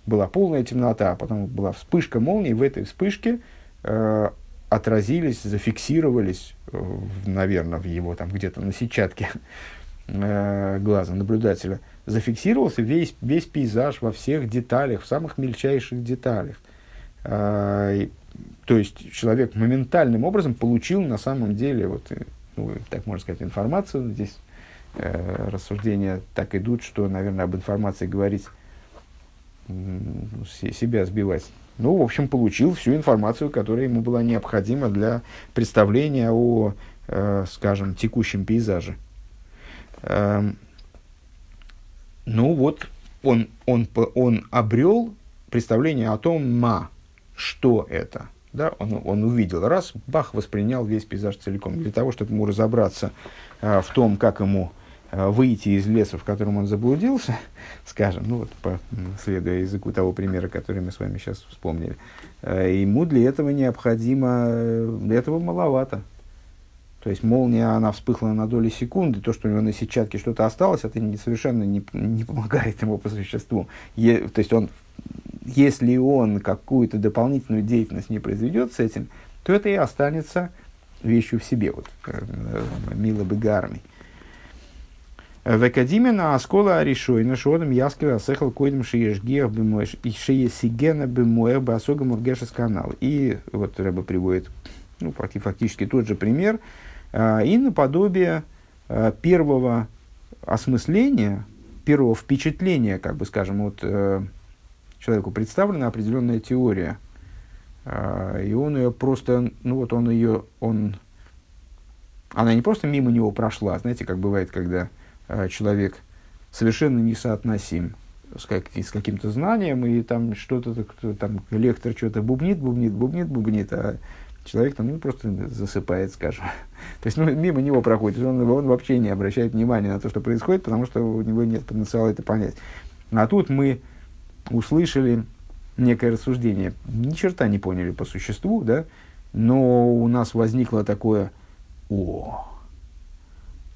была полная темнота, а потом была вспышка молнии, в этой вспышке э, отразились, зафиксировались, э, наверное, в его там где-то на сетчатке э, глаза наблюдателя, зафиксировался весь, весь пейзаж во всех деталях, в самых мельчайших деталях. Э, то есть человек моментальным образом получил на самом деле вот, ну, так можно сказать, информацию. Здесь э, рассуждения так идут, что, наверное, об информации говорить, э, себя сбивать. Ну, в общем, получил всю информацию, которая ему была необходима для представления о, э, скажем, текущем пейзаже. Э, ну вот, он, он, он обрел представление о том, ма, что это – да, он, он увидел, раз, Бах воспринял весь пейзаж целиком. Для того, чтобы ему разобраться э, в том, как ему выйти из леса, в котором он заблудился, скажем, ну вот, по, следуя языку того примера, который мы с вами сейчас вспомнили, э, ему для этого необходимо, э, для этого маловато. То есть молния, она вспыхнула на доли секунды, то, что у него на сетчатке что-то осталось, это не, совершенно не, не помогает ему по существу. Е, то есть он если он какую-то дополнительную деятельность не произведет с этим, то это и останется вещью в себе, вот, э, мило бы гармий. В Академии на Аскола Аришой, на Шодом Яскова Асехал Койдем Шиешгех Бемоеш и Шиесигена Бемоэх Басога Мургешес канал. И вот Рэба приводит ну, фактически тот же пример. А, и наподобие а, первого осмысления, первого впечатления, как бы скажем, вот э, человеку представлена определенная теория, а, и он ее просто, ну вот он ее, он, она не просто мимо него прошла, знаете, как бывает, когда человек совершенно несоотносим с, как, с каким-то знанием, и там что-то, там лектор что-то бубнит, бубнит, бубнит, бубнит, а человек там ну, просто засыпает, скажем. То есть ну, мимо него проходит, он, он вообще не обращает внимания на то, что происходит, потому что у него нет потенциала это понять. А тут мы услышали некое рассуждение, ни черта не поняли по существу, да, но у нас возникло такое «о».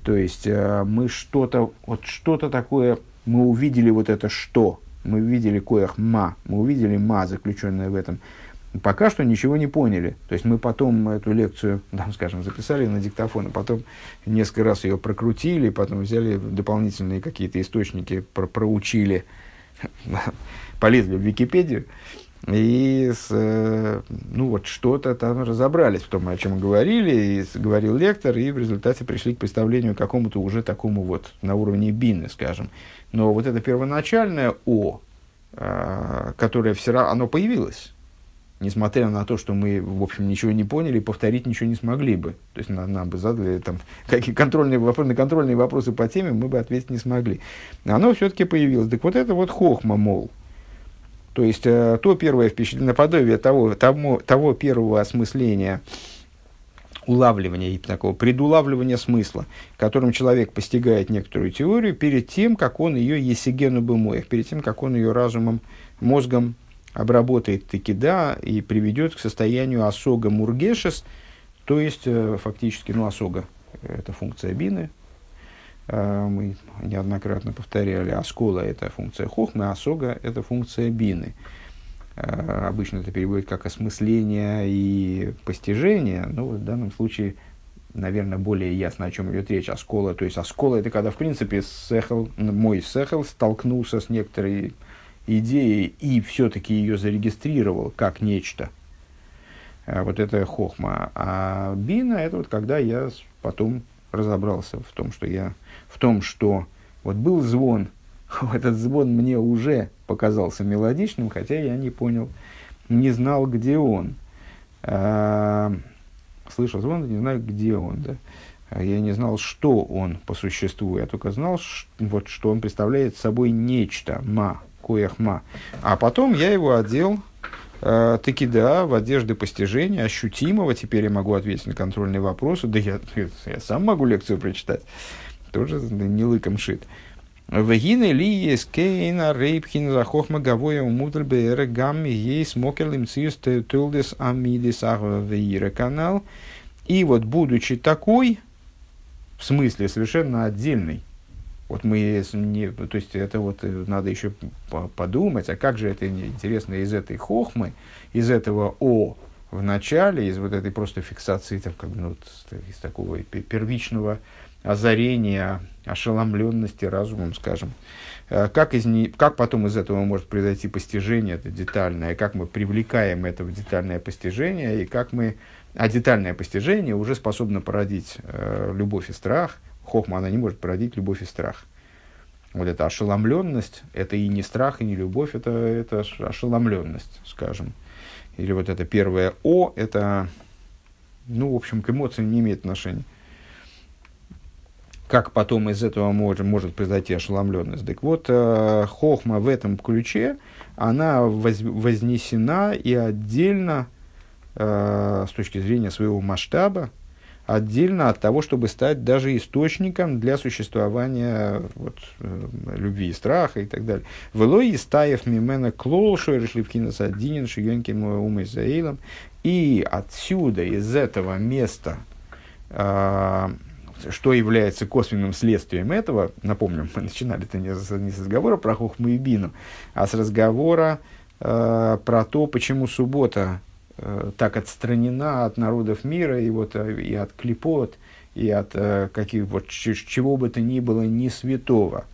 То есть э, мы что-то, вот что-то такое, мы увидели вот это «что», мы увидели коях «ма», мы увидели «ма», заключенное в этом. Пока что ничего не поняли. То есть мы потом эту лекцию, там, скажем, записали на диктофон, а потом несколько раз ее прокрутили, потом взяли дополнительные какие-то источники, про проучили, полезли в Википедию и с, э, ну вот что-то там разобрались в том, о чем говорили, и говорил лектор, и в результате пришли к представлению какому-то уже такому вот на уровне бины, скажем. Но вот это первоначальное О, э, которое все равно, оно появилось, несмотря на то, что мы, в общем, ничего не поняли, повторить ничего не смогли бы. То есть, нам, нам бы задали там, какие контрольные на контрольные вопросы по теме, мы бы ответить не смогли. Оно все-таки появилось. Так вот это вот хохма, мол, то есть, э, то первое впечатление, наподобие того, того, того первого осмысления, улавливания и такого предулавливания смысла, которым человек постигает некоторую теорию перед тем, как он ее есигену бымоях, перед тем, как он ее разумом, мозгом обработает. Таки да и приведет к состоянию осога мургешес, то есть э, фактически, ну, осога – это функция бины, мы неоднократно повторяли, аскола – это функция хохмы, асога – это функция бины. Э, обычно это переводит как осмысление и постижение, но в данном случае, наверное, более ясно, о чем идет речь. Аскола, то есть аскола – это когда, в принципе, сехал, мой сехал столкнулся с некоторой идеей и все-таки ее зарегистрировал как нечто. Э, вот это хохма. А бина – это вот когда я потом разобрался в том, что я в том, что вот был звон, этот звон мне уже показался мелодичным, хотя я не понял не знал, где он. А, слышал звон, не знаю, где он. Да? А я не знал, что он по существу. Я только знал, ш, вот, что он представляет собой нечто. Ма, коях ма. А потом я его одел э, таки да, в одежды постижения, ощутимого. Теперь я могу ответить на контрольные вопросы. Да я, я сам могу лекцию прочитать. Тоже не лыком шит. Вегины ли есть кейна рейпхин за хохма гавоя умутль бэра гамми есть мокерлим циус тулдес амидис ахвейра канал. И вот, будучи такой, в смысле совершенно отдельный, вот мы не, то есть это вот э, надо еще подумать, а как же это интересно из этой хохмы, из этого о в начале, из вот этой просто фиксации, там, как ну, из такого первичного озарения, ошеломленности разумом, скажем. Э, как, из не, как потом из этого может произойти постижение, это детальное, как мы привлекаем это в детальное постижение, и как мы, а детальное постижение уже способно породить э, любовь и страх – Хохма, она не может породить любовь и страх. Вот эта ошеломленность, это и не страх, и не любовь, это, это ошеломленность, скажем. Или вот это первое О, это, ну, в общем, к эмоциям не имеет отношения. Как потом из этого может, может произойти ошеломленность? Так вот, э, хохма в этом ключе, она воз, вознесена и отдельно, э, с точки зрения своего масштаба, отдельно от того, чтобы стать даже источником для существования вот, э, любви и страха и так далее. Велой стаев мимена клол, в киносадинин, шиенкин умой заилом. И отсюда, из этого места, что является косвенным следствием этого, напомним, мы начинали это не с, не с разговора про Хохму и Бину, а с разговора э, про то, почему суббота э, так отстранена от народов мира и, вот, э, и от клепот, и от э, каких, вот, чего бы то ни было не святого.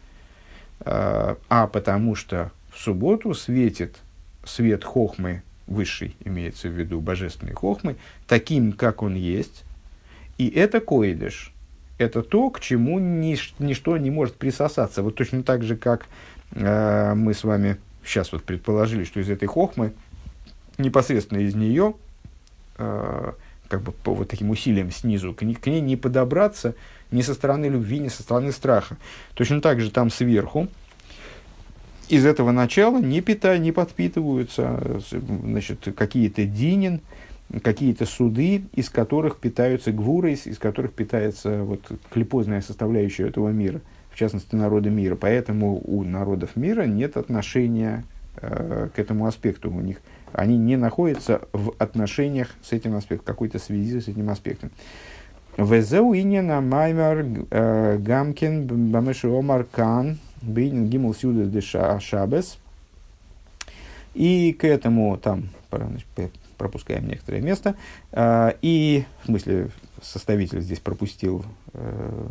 Э, а потому что в субботу светит свет хохмы высший, имеется в виду божественной хохмы, таким, как он есть. И это коидыш. Это то, к чему нич- ничто не может присосаться. Вот точно так же, как э, мы с вами сейчас вот предположили, что из этой хохмы непосредственно из нее, э, как бы по вот таким усилиям снизу, к ней, к ней не подобраться ни со стороны любви, ни со стороны страха. Точно так же там сверху, из этого начала не, пита, не подпитываются значит, какие-то динин, какие-то суды, из которых питаются гвуры, из, которых питается вот, клепозная составляющая этого мира, в частности, народа мира. Поэтому у народов мира нет отношения э, к этому аспекту. У них они не находятся в отношениях с этим аспектом, какой-то связи с этим аспектом. Везеу иньяна маймер э, гамкин бамеши омар кан бейнин гимл сюда деша шабес. И к этому там пропускаем некоторое место. Э, и, в смысле, составитель здесь пропустил э,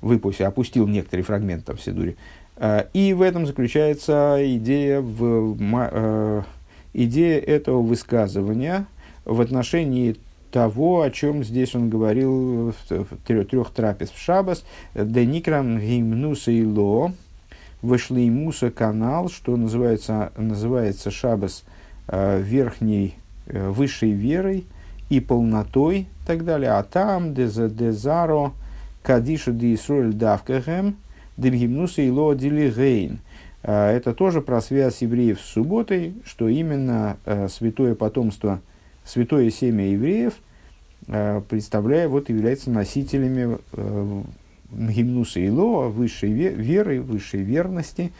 выпустил, опустил некоторые фрагменты там в Сидуре. Э, и в этом заключается идея, в, э, идея этого высказывания в отношении того, о чем здесь он говорил в трех, трапез в Шабас. Деникрам гимнуса и ло, вышли муса канал, что называется, называется Шабас верхней, высшей верой и полнотой и так далее. А там дезаро кадишу ди Исруэль давкахем – Дельгимнуса и Дилигейн. А, это тоже про связь евреев с субботой, что именно э, святое потомство, святое семя евреев, э, представляя, вот является носителями э, гимнуса и высшей веры, высшей верности,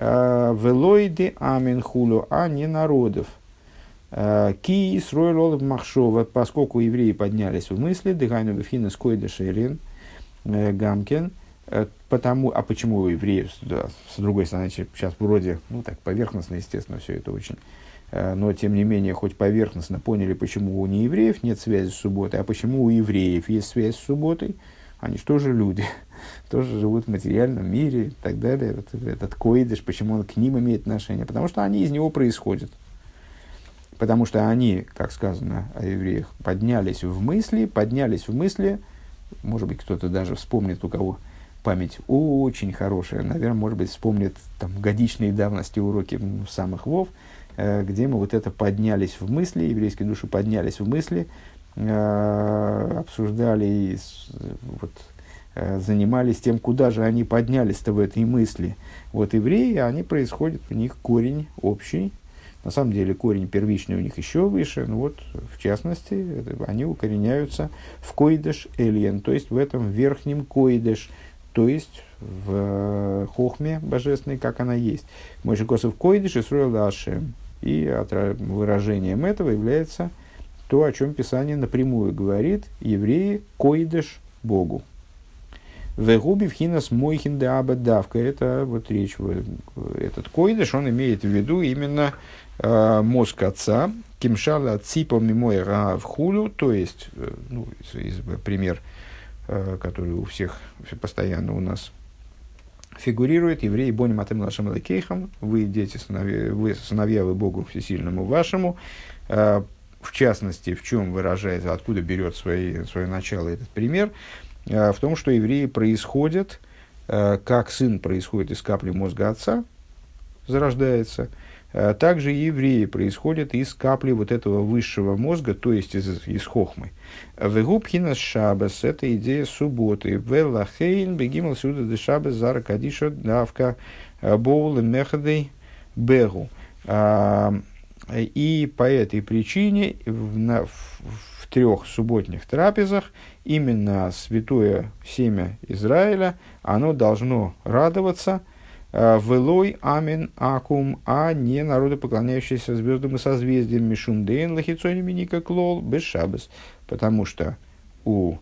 велоиды аминхулу, а не народов. Ки Исроил Махшова, поскольку евреи поднялись в мысли, дыхайну бифхина скойда шерин, Э, потому, а почему у евреев, да, с другой стороны, сейчас вроде, ну так, поверхностно, естественно, все это очень, э, но тем не менее, хоть поверхностно поняли, почему у неевреев нет связи с субботой, а почему у евреев есть связь с субботой, они же тоже люди, тоже живут в материальном мире и так далее. Вот этот коидыш, почему он к ним имеет отношение? Потому что они из него происходят. Потому что они, как сказано о евреях, поднялись в мысли, поднялись в мысли, может быть, кто-то даже вспомнит, у кого память очень хорошая. Наверное, может быть, вспомнит там, годичные давности уроки самых Вов. где мы вот это поднялись в мысли, еврейские души поднялись в мысли, обсуждали и вот, занимались тем, куда же они поднялись-то в этой мысли. Вот евреи, они происходят, у них корень общий, на самом деле корень первичный у них еще выше, но вот в частности они укореняются в коидеш эльен, то есть в этом верхнем коидеш, то есть в э, хохме божественной, как она есть. Мой Косов коидеш и строил Ашем. И выражением этого является то, о чем Писание напрямую говорит, евреи коидеш Богу. Вегуби в хинас мойхин де абадавка. Это вот речь, этот койдыш, он имеет в виду именно э, мозг отца, кимшала ципа мимой в хулю, то есть, э, ну, из, из, пример, э, который у всех постоянно у нас фигурирует, евреи боним атем нашим лекейхам, вы дети, сыновья, вы сыновья вы Богу всесильному вашему, э, в частности, в чем выражается, откуда берет свои, свое начало этот пример, э, в том, что евреи происходят, э, как сын происходит из капли мозга отца, зарождается – Э, также евреи происходят из капли вот этого высшего мозга, то есть из, из хохмы. Вегубхина шабас – это идея субботы. Веллахейн бегимал сюда де шабас зара кадиша давка боулы мехадей бегу. И по этой причине в, на, в, в трех субботних трапезах именно святое семя Израиля, оно должно радоваться – Э, Велой амин акум, а не народы, поклоняющиеся звездам и созвездиям Мишундейн, Лахицони Миника Клол, Бешабес. Потому что у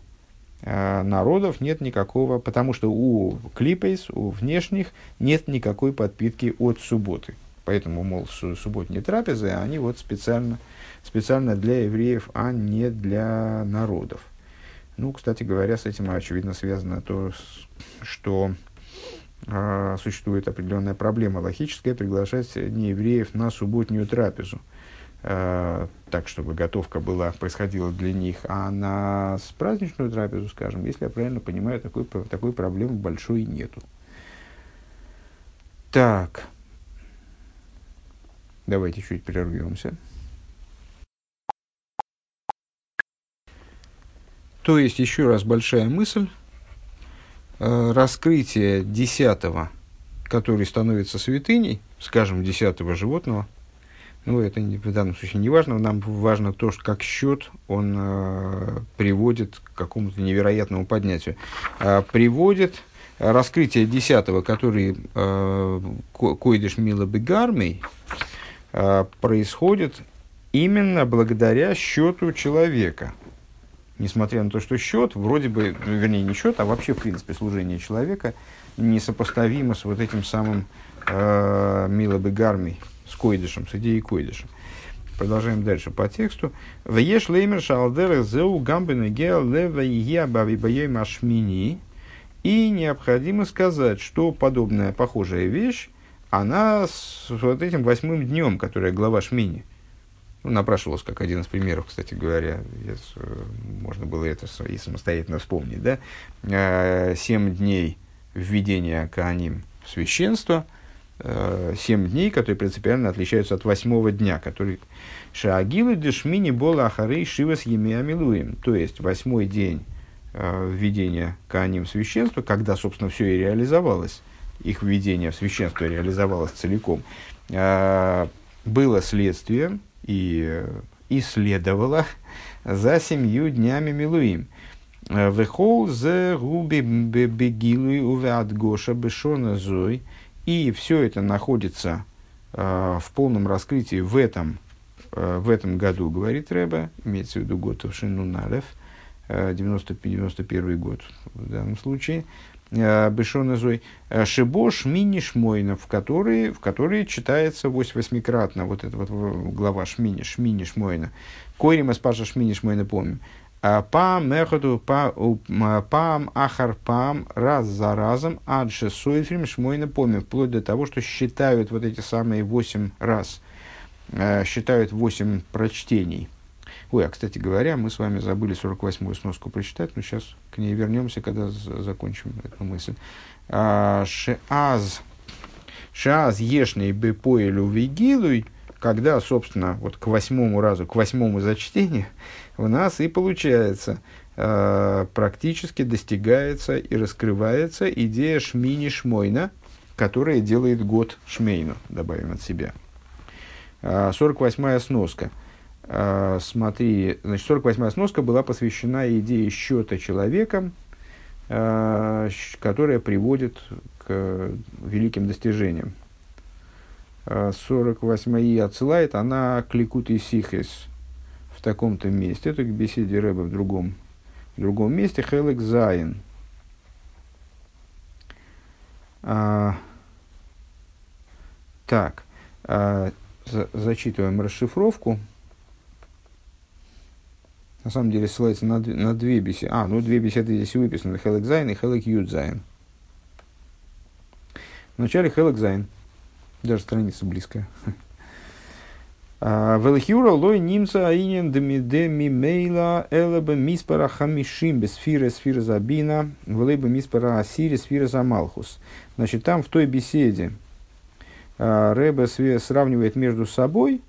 э, народов нет никакого, потому что у клипейс, у внешних, нет никакой подпитки от субботы. Поэтому, мол, субботние трапезы, они вот специально, специально для евреев, а не для народов. Ну, кстати говоря, с этим очевидно связано то, что а, существует определенная проблема логическая приглашать неевреев на субботнюю трапезу. А, так, чтобы готовка была, происходила для них, а на праздничную трапезу, скажем, если я правильно понимаю, такой, такой проблемы большой нету. Так, давайте чуть прервемся. То есть, еще раз большая мысль, Э, раскрытие десятого, который становится святыней, скажем, десятого животного, ну, это в данном случае не важно, нам важно то, что как счет он э, приводит к какому-то невероятному поднятию. Э, приводит раскрытие десятого, который э, койдыш мила бегармей, э, происходит именно благодаря счету человека – несмотря на то, что счет, вроде бы, ну, вернее, не счет, а вообще, в принципе, служение человека несопоставимо с вот этим самым э, Милобы Гармой, с Койдышем, с идеей Койдыша. Продолжаем дальше по тексту. Веш леймер шалдер зеу гамбен машмини. И необходимо сказать, что подобная похожая вещь, она с вот этим восьмым днем, которая глава Шмини – ну, напрашивалось как один из примеров, кстати говоря, можно было это и самостоятельно вспомнить, да, э, семь дней введения Кааним в священство, э, семь дней, которые принципиально отличаются от восьмого дня, который Шаагилы дешмини бола ахарей шивас емиамилуем, то есть восьмой день э, введения Кааним в священство, когда, собственно, все и реализовалось, их введение в священство реализовалось целиком, было следствием и исследовала за семью днями Милуим. Вехол зе губи бегилуй увят Гоша бешона зой. И все это находится э, в полном раскрытии в этом, в этом году, говорит Рэба, имеется в виду год Шинуналев, э, 91 год в данном случае. Э, Бешона Зой, э, Шибош Мини Шмойна, в которые, в которые читается 8-8-кратно, вот эта вот глава Шмини, Шмини Шмойна. Койрима спаша Шмини Шмойна помним. «А пам меходу пам ахар пам раз за разом адше сойфрим шмойна помним, вплоть до того, что считают вот эти самые восемь раз, э, считают восемь прочтений – Ой, а кстати говоря, мы с вами забыли 48-ю сноску прочитать, но сейчас к ней вернемся, когда закончим эту мысль. А, шеаз, шеаз ешный бы поэлю вигилуй, когда, собственно, вот к восьмому разу, к восьмому зачтению у нас и получается, э, практически достигается и раскрывается идея Шмини Шмойна, которая делает год Шмейну, добавим от себя. Э, 48-я сноска. Э, смотри, значит, 48-я сноска была посвящена идее счета человеком, э, которая приводит к великим достижениям. 48 отсылает, она кликут и сихес в таком-то месте. Это к беседе Рэба в другом, в другом месте. Хелек Зайн. А, так, а, за, зачитываем расшифровку. На самом деле ссылается на, на две беседы. А, ну две беседы здесь выписаны. חלק זיין и חלק יוד זיין. Вначале חלק זיין. Даже страница близкая. А, ולכאורה לא נמצא הענין דמ דממילא אלא במספר החמישים ספירה ספירת הבינה ולא במספר העשירי ספירת המלכות. Значит, там в той беседе а, Рэбе сравнивает между собой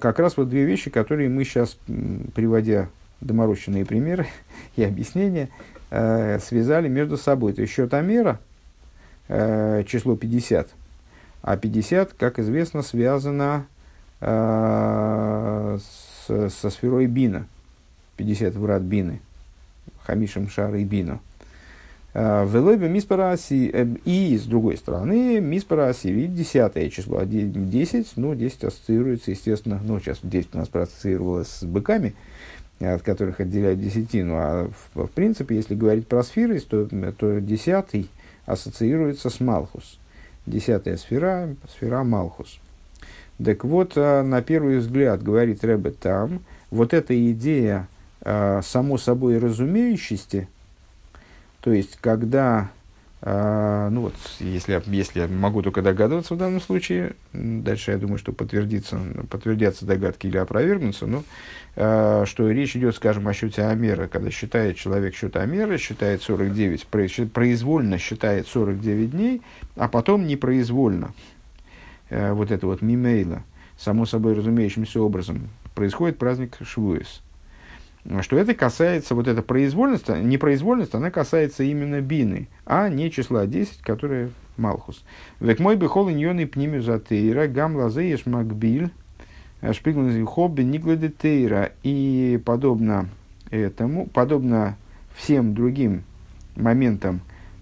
как раз вот две вещи, которые мы сейчас, приводя доморощенные примеры и объяснения, связали между собой. То есть счет Амера, число 50, а 50, как известно, связано э, со сферой Бина. 50 врат Бины. Хамишем Шар и Бину. Э, Велойбе Миспараси. Э, и, с другой стороны, Миспараси. Ведь десятое число. 10, ну, 10 ассоциируется, естественно, ну, сейчас 10 у нас проассоциировалось с быками, от которых отделяют десятину. А в, в принципе, если говорить про сферы, то, то десятый ассоциируется с Малхус десятая сфера, сфера Малхус. Так вот, на первый взгляд, говорит Рэбе там, вот эта идея само собой разумеющести, то есть, когда, а, ну вот, если, если я могу только догадываться в данном случае, дальше я думаю, что подтвердится, подтвердятся догадки или опровергнутся, но что речь идет, скажем, о счете Амера, когда считает человек счет Амера, считает 49, произвольно считает 49 дней, а потом непроизвольно, э, вот это вот мимейла, само собой разумеющимся образом, происходит праздник Швуэс. Что это касается, вот эта произвольность, непроизвольность, она касается именно бины, а не числа 10, которое Малхус. Век мой бихол иньоны пнимю затейра, гам лазееш макбиль, шпиглен хобби никлады тейра. И подобно этому, подобно всем другим моментам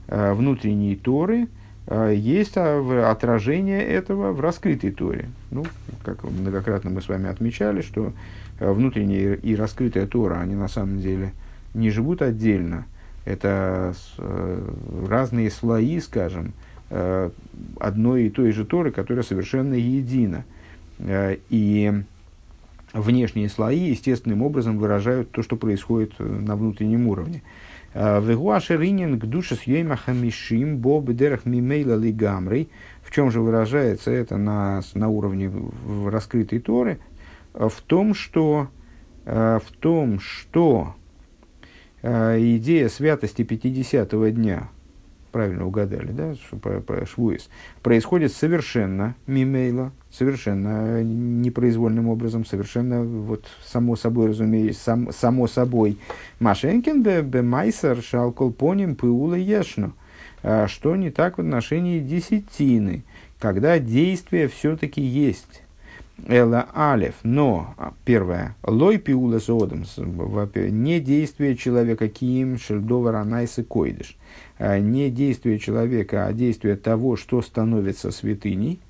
э, внутренней Торы, Э, есть отражение этого в раскрытой Торе. Ну, как многократно мы с вами отмечали, что внутренняя и раскрытая Тора, они на самом деле не живут отдельно. Это э, разные слои, скажем, одной и той же Торы, которая совершенно едина. И внешние слои естественным образом выражают то, что происходит на внутреннем уровне. Вегуашер ринин к душе с хамишим бо бедерах мимейла лигамрей. В чем же выражается это на, на уровне раскрытой Торы? В том, что, в том, что идея святости 50-го дня – правильно угадали, да, Швуис, происходит совершенно мимейла, совершенно непроизвольным образом, совершенно вот само собой, разумеется, сам, само собой. Машенкин бе, майсер шалколпоним пыула ешну. Что не так в отношении десятины, когда действие все-таки есть. אלא אלף, но, а, первое, לא פעולת האדם, не действие человека כי אם של דבר הנעשה קודש. А, не действие человека, а действие того, что становится святыней.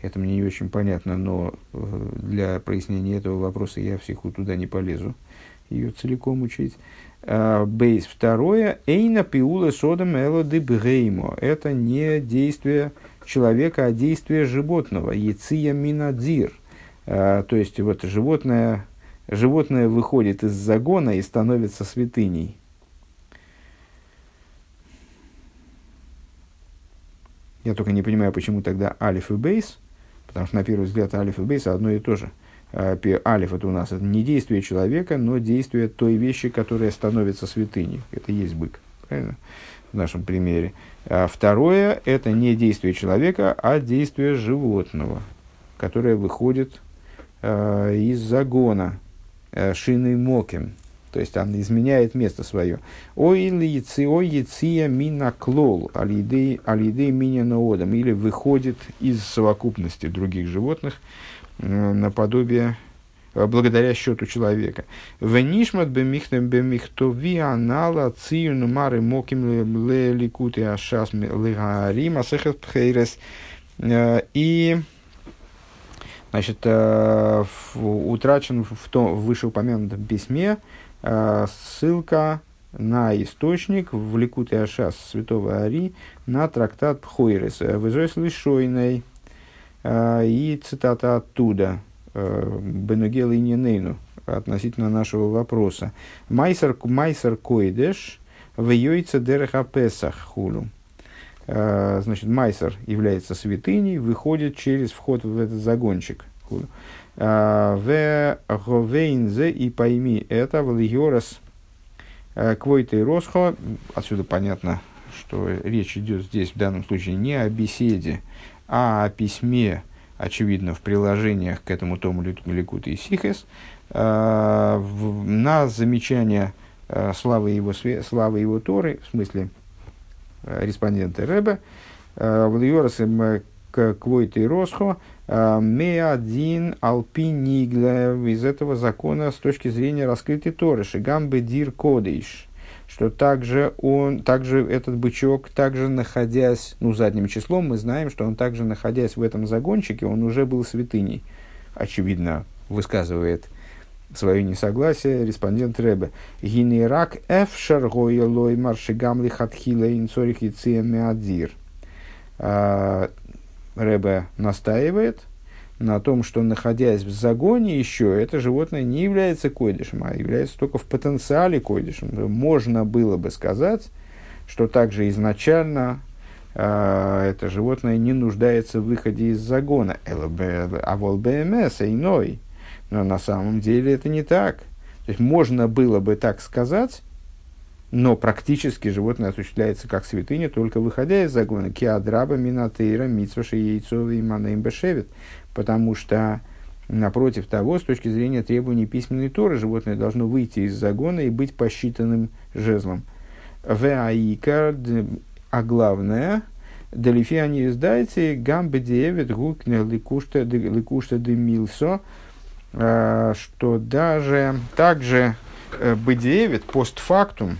Это мне не очень понятно, но э, для прояснения этого вопроса я всех туда не полезу, ее целиком учить. А, бейс. Второе. Эйна пиула содом элоды бгеймо. Это не действие человека, а действие животного. Яция минадзир. А, то есть, вот животное, животное выходит из загона и становится святыней. Я только не понимаю, почему тогда алиф и бейс, потому что на первый взгляд алиф и бейс одно и то же. А, алиф это у нас это не действие человека, но действие той вещи, которая становится святыней. Это есть бык, правильно? В нашем примере. А второе – это не действие человека, а действие животного. которая выходит э, из загона э, шиной моким. То есть она изменяет место свое. Ой лици, ой яция мина клол, алидей меня наодом. Или выходит из совокупности других животных э, наподобие благодаря счету человека. Венишмат бемихтем бемихтови анала цию нумары моким ликути ашас лигарим асехет пхейрес. Э, и значит, э, утрачен в том в вышеупомянутом письме ссылка на источник в Ликуте Ашас святого Ари на трактат Пхойрес. Вызой слышойной. И цитата оттуда. Бенугел и Нинейну относительно нашего вопроса. Майсер, майсер койдеш в йойца дереха песах хулу. Э, значит, майсер является святыней, выходит через вход в этот загончик. Э, в говейнзе и пойми это в льорас э, квойты росхо. Отсюда понятно, что речь идет здесь в данном случае не о беседе, а о письме, очевидно, в приложениях к этому тому Ликут и Сихес, э, на замечание э, славы его, славы его Торы, в смысле э, респондента Рэбе, в Льорасем Квойты и Росхо, Меадин Алпинигля из этого закона с точки зрения раскрытой Торы, Шигамбе Дир Кодейш что также он, также этот бычок, также находясь, ну, задним числом, мы знаем, что он также находясь в этом загончике, он уже был святыней. Очевидно, высказывает свое несогласие респондент Рэбе. Гинерак эфшар гоелой маршигамли хатхила инцорих и меадзир. А, Рэбе настаивает, на том, что находясь в загоне еще, это животное не является койдышем, а является только в потенциале койдышем. Можно было бы сказать, что также изначально э, это животное не нуждается в выходе из загона. А вол БМС иной. Но на самом деле это не так. То есть можно было бы так сказать, но практически животное осуществляется как святыня, только выходя из загона. Киадраба, Минатейра, Митсваши, Яйцова и Манаим Бешевит потому что, напротив того, с точки зрения требований письменной Торы, животное должно выйти из загона и быть посчитанным жезлом. Веаика, а главное, Делифи они издайте гамбе девет гукне ликушта де милсо, а, что даже также э, бедевит постфактум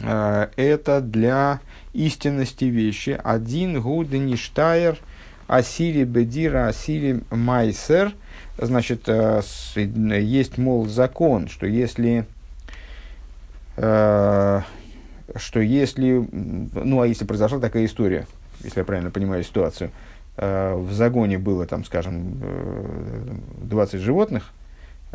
это для истинности вещи. Один гудеништайр – Асири Бедира, Асири Майсер, значит, э, есть, мол, закон, что если, э, что если, ну, а если произошла такая история, если я правильно понимаю ситуацию, э, в загоне было, там, скажем, 20 животных,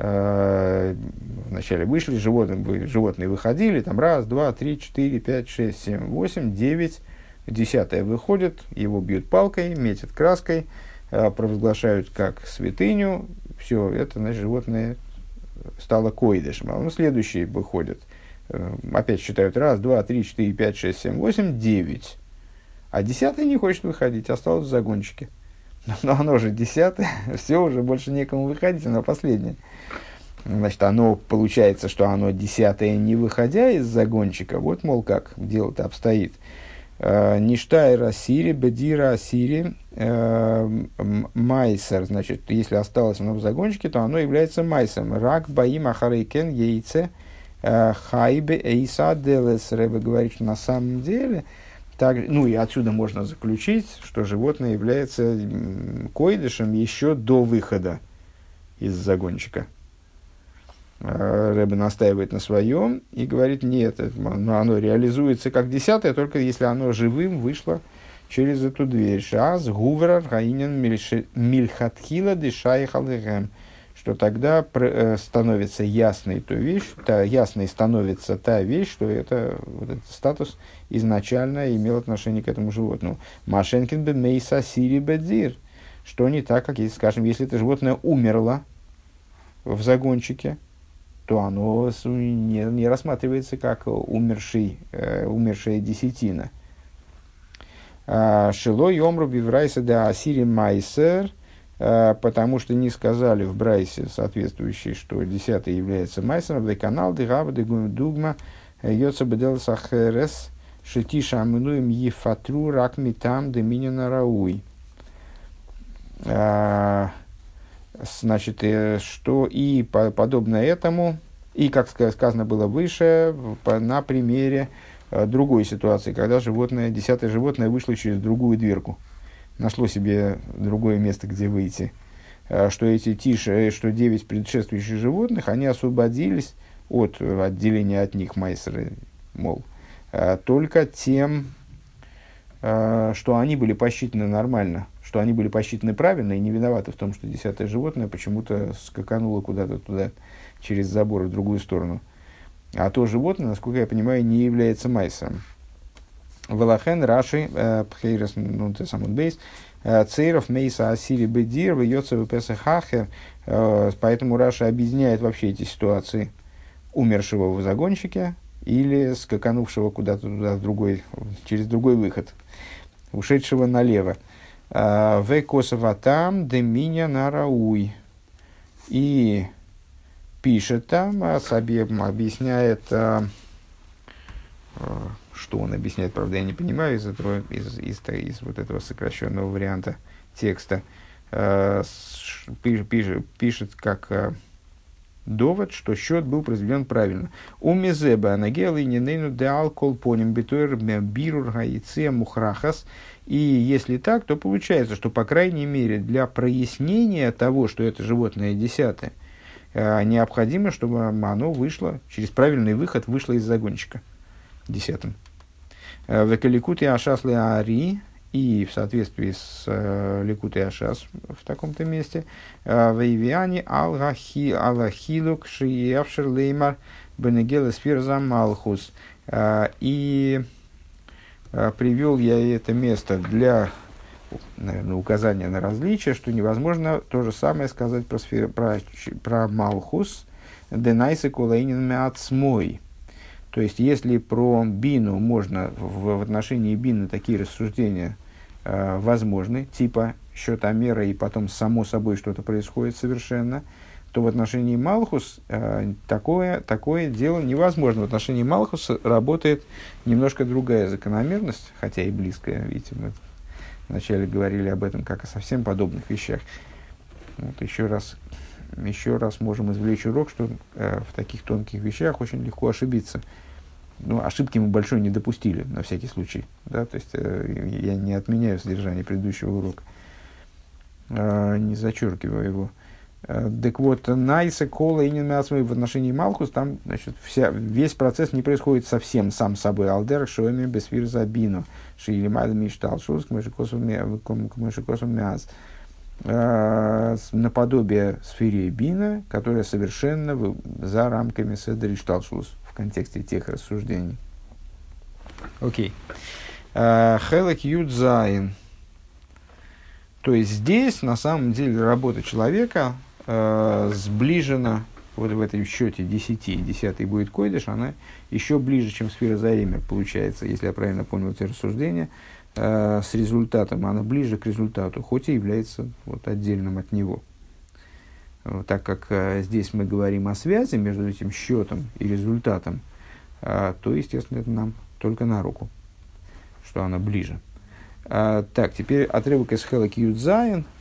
вначале вышли, животные, животные выходили, там раз, два, три, четыре, пять, шесть, семь, восемь, девять, Десятое выходит, его бьют палкой, метят краской, э, провозглашают как святыню. Все, это, значит, животное стало коидышем. А он следующий выходит. Э, опять считают раз, два, три, четыре, пять, шесть, семь, восемь, девять. А десятое не хочет выходить, осталось в загончике. Но оно же десятое, все, уже больше некому выходить, оно последнее. Значит, оно получается, что оно десятое, не выходя из загончика. Вот, мол, как дело-то обстоит. Э, Ништайра Сири, Бедира Сири, э, Майсер, значит, если осталось оно в загончике, то оно является майсом. Рак Баим Ахарейкен Яйце э, Хайбе Эйса Делес. Рэбе говорит, что на самом деле, так, ну и отсюда можно заключить, что животное является койдышем еще до выхода из загончика. Рэбе настаивает на своем и говорит, нет, это, ну, оно реализуется как десятое, только если оно живым вышло через эту дверь. Шаз гувра раинен мильхатхила дешайхалэгэм. Что тогда э, становится ясной та вещь, та, ясной становится та вещь, что это, вот этот статус изначально имел отношение к этому животному. Машенкин бы мейса сири бедзир. Что не так, как, если, скажем, если это животное умерло в загончике, то оно не, не рассматривается как умерший, э, умершая десятина. А, Шило йомру биврайса да асири майсер потому что не сказали в Брайсе соответствующий, что десятый является майсером, да канал, дыгава, дугма, йоца бедел сахерес, шетиша аминуем ефатру рак митам доминина рауй. Значит, что и подобно этому, и, как сказано было выше, на примере Э, другой ситуации, когда животное, десятое животное вышло через другую дверку, нашло себе другое место, где выйти, э, что эти тише, э, что девять предшествующих животных, они освободились от отделения от них майсеры, мол, только тем, что они были посчитаны нормально, что они были посчитаны правильно и не виноваты в том, что десятое животное почему-то скакануло куда-то туда через забор в другую сторону. А то животное, насколько я понимаю, не является майсом. Валахен Раши э, Пхейрес ну ты сам бейс э, Цейров Мейса Асири Бедир Вьется Песахахер. Э, поэтому Раша объединяет вообще эти ситуации умершего в загонщике или скаканувшего куда-то туда в другой, через другой выход, ушедшего налево. В Косоватам Деминя Нарауй. И пишет там, а объясняет, что он объясняет, правда, я не понимаю из, этого, из, из, из вот этого сокращенного варианта текста. А, пишет, пишет, как довод, что счет был произведен правильно. У Мезеба Анагела и Нинейну де Алкол поним битуэр бирур гаице мухрахас. И если так, то получается, что, по крайней мере, для прояснения того, что это животное десятое, Э, необходимо, чтобы оно вышло, через правильный выход вышло из загончика десятым. Э, в Ликут и Ашас Ари, и в соответствии с э, Ашас в таком-то месте, в Ивиане Аллахилук Шиевшер Леймар Бенегел Сфирза Малхус. И привел я это место для наверное, указание на различие, что невозможно то же самое сказать про, сфер, про, про Малхус, Денайсы Кулейнин Меацмой. То есть, если про Бину можно в, в отношении Бины такие рассуждения э, возможны, типа счетомера и потом само собой что-то происходит совершенно, то в отношении Малхус э, такое, такое дело невозможно. В отношении Малхуса работает немножко другая закономерность, хотя и близкая, видите, мы Вначале говорили об этом как о совсем подобных вещах. Вот еще раз, еще раз можем извлечь урок, что э, в таких тонких вещах очень легко ошибиться. Ну, ошибки мы большой не допустили, на всякий случай. Да? То есть, э, я не отменяю содержание предыдущего урока, э, не зачеркиваю его. Э, так вот, Найса, Кола и Нинмяцмы в отношении Малхус, там значит, вся, весь процесс не происходит совсем сам собой. Алдер, Шоэми, Бесфир, Забину, Шиилимайда, Миштал, Шус, Кмышикосом Мяз. Э, наподобие сфере Бина, которая совершенно за рамками Седри Шталшус в контексте тех рассуждений. Окей. Э, Хелек Юдзайн. То есть здесь на самом деле работа человека э, сближена вот в этом счете 10, 10 будет койдыш, она еще ближе, чем сфера Заэмер, получается, если я правильно понял эти рассуждения, э, с результатом, она ближе к результату, хоть и является вот, отдельным от него. Так как э, здесь мы говорим о связи между этим счетом и результатом, э, то, естественно, это нам только на руку, что она ближе. Э, так, теперь отрывок из חלק יוד זיין –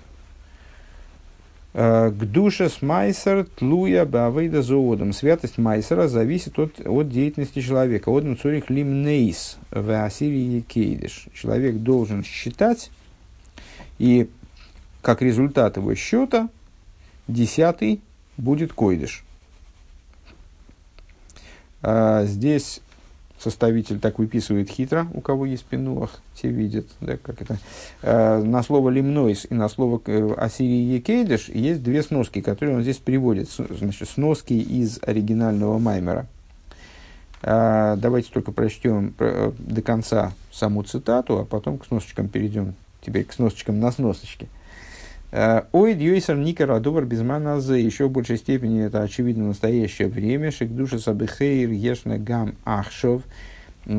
קדושת מעשר תלויה בעבודת האדם. Святость מעשר а зависит от, от деятельности человека. אדם צריך למנות והעשירי קודש. Человек должен считать, и как результат его счета, десятый будет койдыш. А, здесь составитель так выписывает хитро, у кого есть пенуах, те видят, да, как это. Э, на слово лимнойс и на слово э, Ассирии Екейдеш есть две сноски, которые он здесь приводит. Значит, сноски из оригинального Маймера. Э, давайте только прочтем э, до конца саму цитату, а потом к сносочкам перейдем. Теперь к сносочкам на сносочке. Э, Ой, дьюйсер никер адувар безманазе, еще в большей степени это очевидно настоящее время, шик душа сабихейр ешна гам ахшов,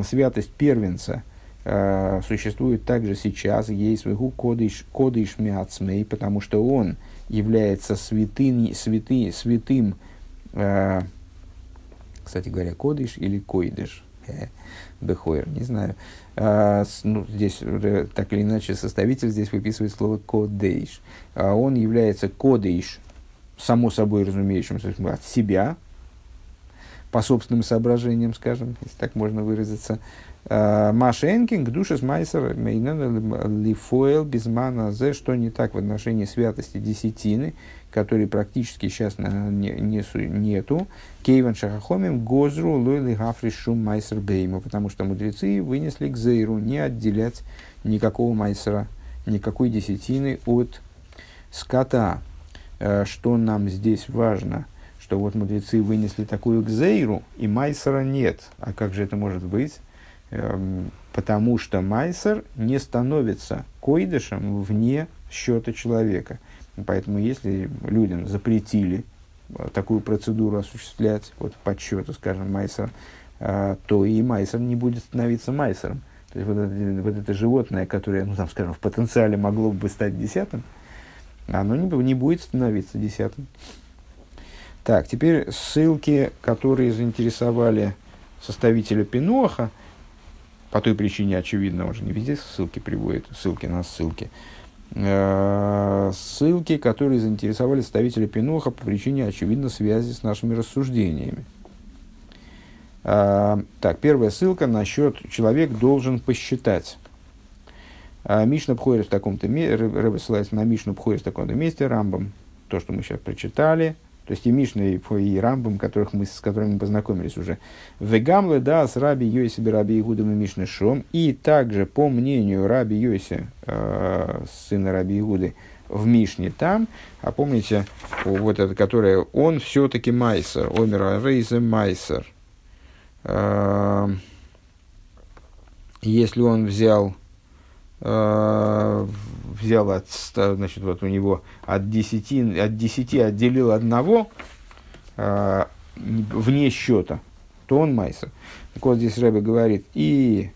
святость первенца э, существует также сейчас, есть свою кодыш, кодыш миацмей, потому что он является святым, святы, святым э, кстати говоря, кодыш или койдыш, э, бехойр, не знаю. А, ну, здесь так или иначе составитель здесь выписывает слово кодейш. А он является кодейш, само собой разумеющимся, от себя, по собственным соображениям, скажем, если так можно выразиться. А, Машенкинг, душа с майсер, лифоэл, безмана, зе, что не так в отношении святости десятины, которой практически сейчас не, не, нету. Кейван шахахомим гозру лойли гафришу майсер бейму, потому что мудрецы вынесли к зейру не отделять никакого майсера, никакой десятины от скота. Э, что нам здесь важно, что вот мудрецы вынесли такую к зейру, и майсера нет. А как же это может быть? Эм, потому что майсер не становится койдышем вне счета человека – Поэтому если людям запретили э, такую процедуру осуществлять, вот подсчету, скажем, майсер, э, то и майсер не будет становиться майсером. То есть вот это, вот это животное, которое, ну там, скажем, в потенциале могло бы стать десятым, оно не, не будет становиться десятым. Так, теперь ссылки, которые заинтересовали составителя Пиноха, по той причине, очевидно, уже не везде ссылки приводят, ссылки на ссылки. Ссылки, которые заинтересовали ставителя Пиноха по причине, очевидно, связи с нашими рассуждениями. Э, так, первая ссылка насчет «человек должен посчитать». Э, Мишна Пхойрес в таком-то месте, ссылается на Мишну Пхойрес в таком-то месте, Рамбам, то, что мы сейчас прочитали – то есть и Мишна, и, и Рамбам, которых мы, с которыми мы познакомились уже. Вегамле да с Раби Йоси Раби Игудом и Мишны Шом. И также, по мнению Раби Йоси, э, сына Раби Игуды, в Мишне там, а помните, вот это, которое, он все-таки майсер, омер рейзе майсер. Э, если он взял взял от, значит, вот у него от десяти, от десяти отделил одного э, вне счета, то он майса. Так вот здесь Рэбе говорит, и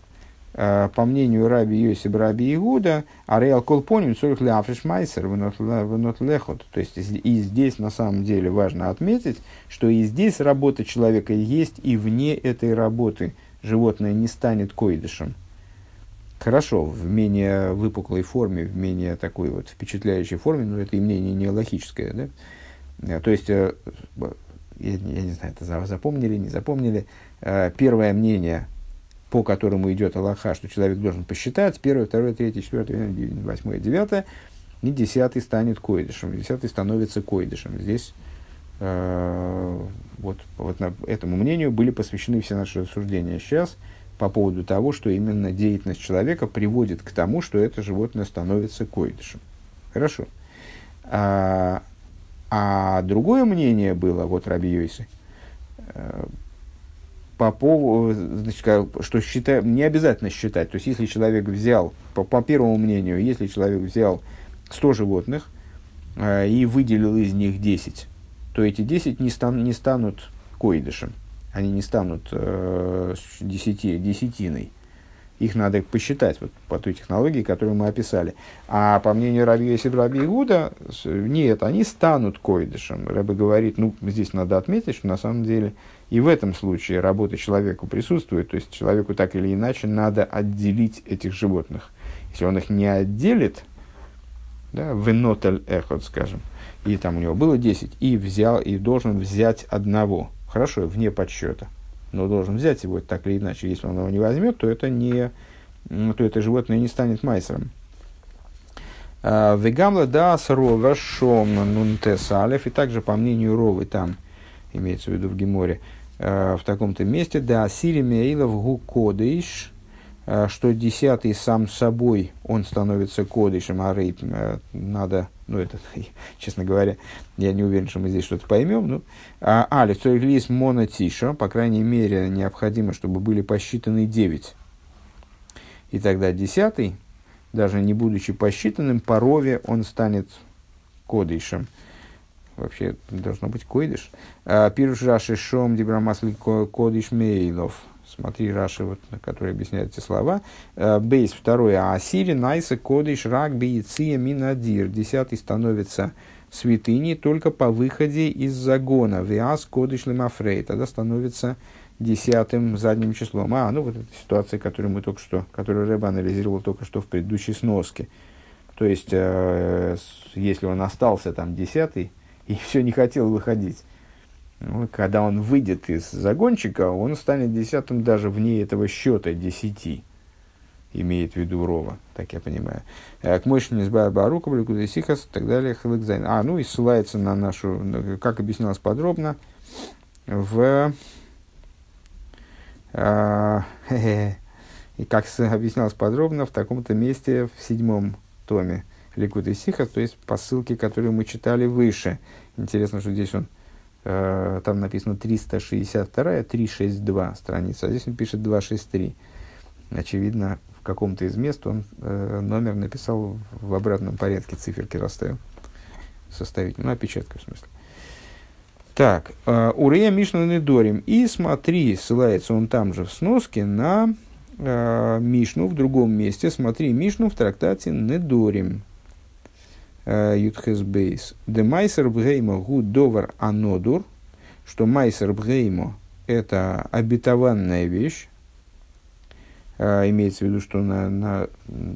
э, по мнению Раби Йосиба Раби Игуда, Ареал Колпоним Цорих Леафриш Майсер, Венот Лехот. То есть и здесь на самом деле важно отметить, что и здесь работа человека есть, и вне этой работы животное не станет койдышем хорошо в менее выпуклой форме, в менее такой вот впечатляющей форме, но это и мнение не логическое, да? Э, то есть, э, я, не знаю, это запомнили, не запомнили, э, первое мнение, по которому идет Аллаха, что человек должен посчитать, первое, второе, третье, четвертое, восьмое, девятое, и десятый станет койдышем, десятый становится койдышем. Здесь вот, вот на этому мнению были посвящены все наши рассуждения. Сейчас – по поводу того, что именно деятельность человека приводит к тому, что это животное становится койдышем. Хорошо. А, а другое мнение было, вот Раби Йойсы, э, по поводу, значит, что считаю, не обязательно считать. То есть, если человек взял, по, по первому мнению, если человек взял 100 животных э, и выделил из них 10, то эти 10 не, стан, не станут койдышем они не станут э, десяти, десятиной. Их надо посчитать вот, по той технологии, которую мы описали. А по мнению Раби Йосиф Раби Игуда, нет, они станут койдышем. Раби говорит, ну, здесь надо отметить, что на самом деле и в этом случае работа человеку присутствует. То есть человеку так или иначе надо отделить этих животных. Если он их не отделит, да, венотель эхот, скажем, и там у него было 10, и взял, и должен взять одного – хорошо, вне подсчета, но должен взять его так или иначе. Если он его не возьмет, то это, не, то это животное не станет майсером. А, вегамла да срова шом нунтес алев, и также по мнению Ровы там, имеется в виду в Геморе, а, в таком-то месте, да сири мейлов гу кодыш, а, что десятый сам собой он становится кодышем, а рейп надо ну, это, честно говоря, я не уверен, что мы здесь что-то поймем. Ну, а, а лицо монотиша, по крайней мере, необходимо, чтобы были посчитаны 9. И тогда десятый, даже не будучи посчитанным, по рове он станет кодышем. Вообще, должно быть койдыш. А, Пируш Раши Шом Дибрамасли Кодыш Мейлов. Смотри Раши, вот, который объясняет эти слова. Э, бейс второе. Асири найса кодиш рак бейция минадир. Десятый становится святыней только по выходе из загона. Виас кодиш лемафрей. Тогда становится десятым задним числом. А, ну вот эта ситуация, которую мы только что, которую Рэба анализировал только что в предыдущей сноске. То есть, э, если он остался там десятый и все не хотел выходить, когда он выйдет из загончика, он станет десятым даже вне этого счета десяти. Имеет в виду Рова, так я понимаю. Э, к мощи Низбая Барука, Бликудесихас и так далее. А, ну и ссылается на нашу, как объяснялось подробно, в а, и как объяснялось подробно в таком-то месте в седьмом томе Ликут и Сиха, то есть по ссылке, которую мы читали выше. Интересно, что здесь он, э, там написано 362, 362 страница, а здесь он пишет 263. Очевидно, в каком-то из мест он э, номер написал в обратном порядке, циферки расставил. Составить, ну, опечатка в смысле. Так, э, Урея Мишна Недорим. И смотри, ссылается он там же в сноске на э, Мишну в другом месте. Смотри Мишну в трактате Недорим. Э, Ютхес. Де Майсер Бгеймо Гу Довар Анодур. Что Майсер Бгеймо – это обетованная вещь. Э, имеется в виду, что на, на,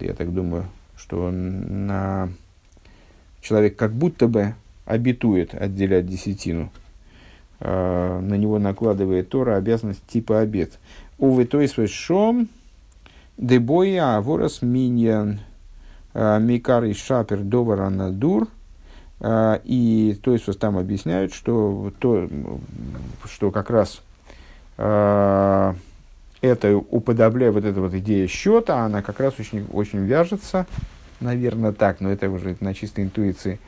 я так думаю, что на человек как будто бы обетует отделять десятину – Э, на него накладывает Тора обязанность типа обед. Увы, то есть шом дебоя аворас миньян э, микар и шапер довара надур. Э, и то есть там объясняют, что, то, что как раз это уподобляя вот эта вот идея счета, она как раз очень, очень вяжется, наверное, так, но это уже на чистой интуиции,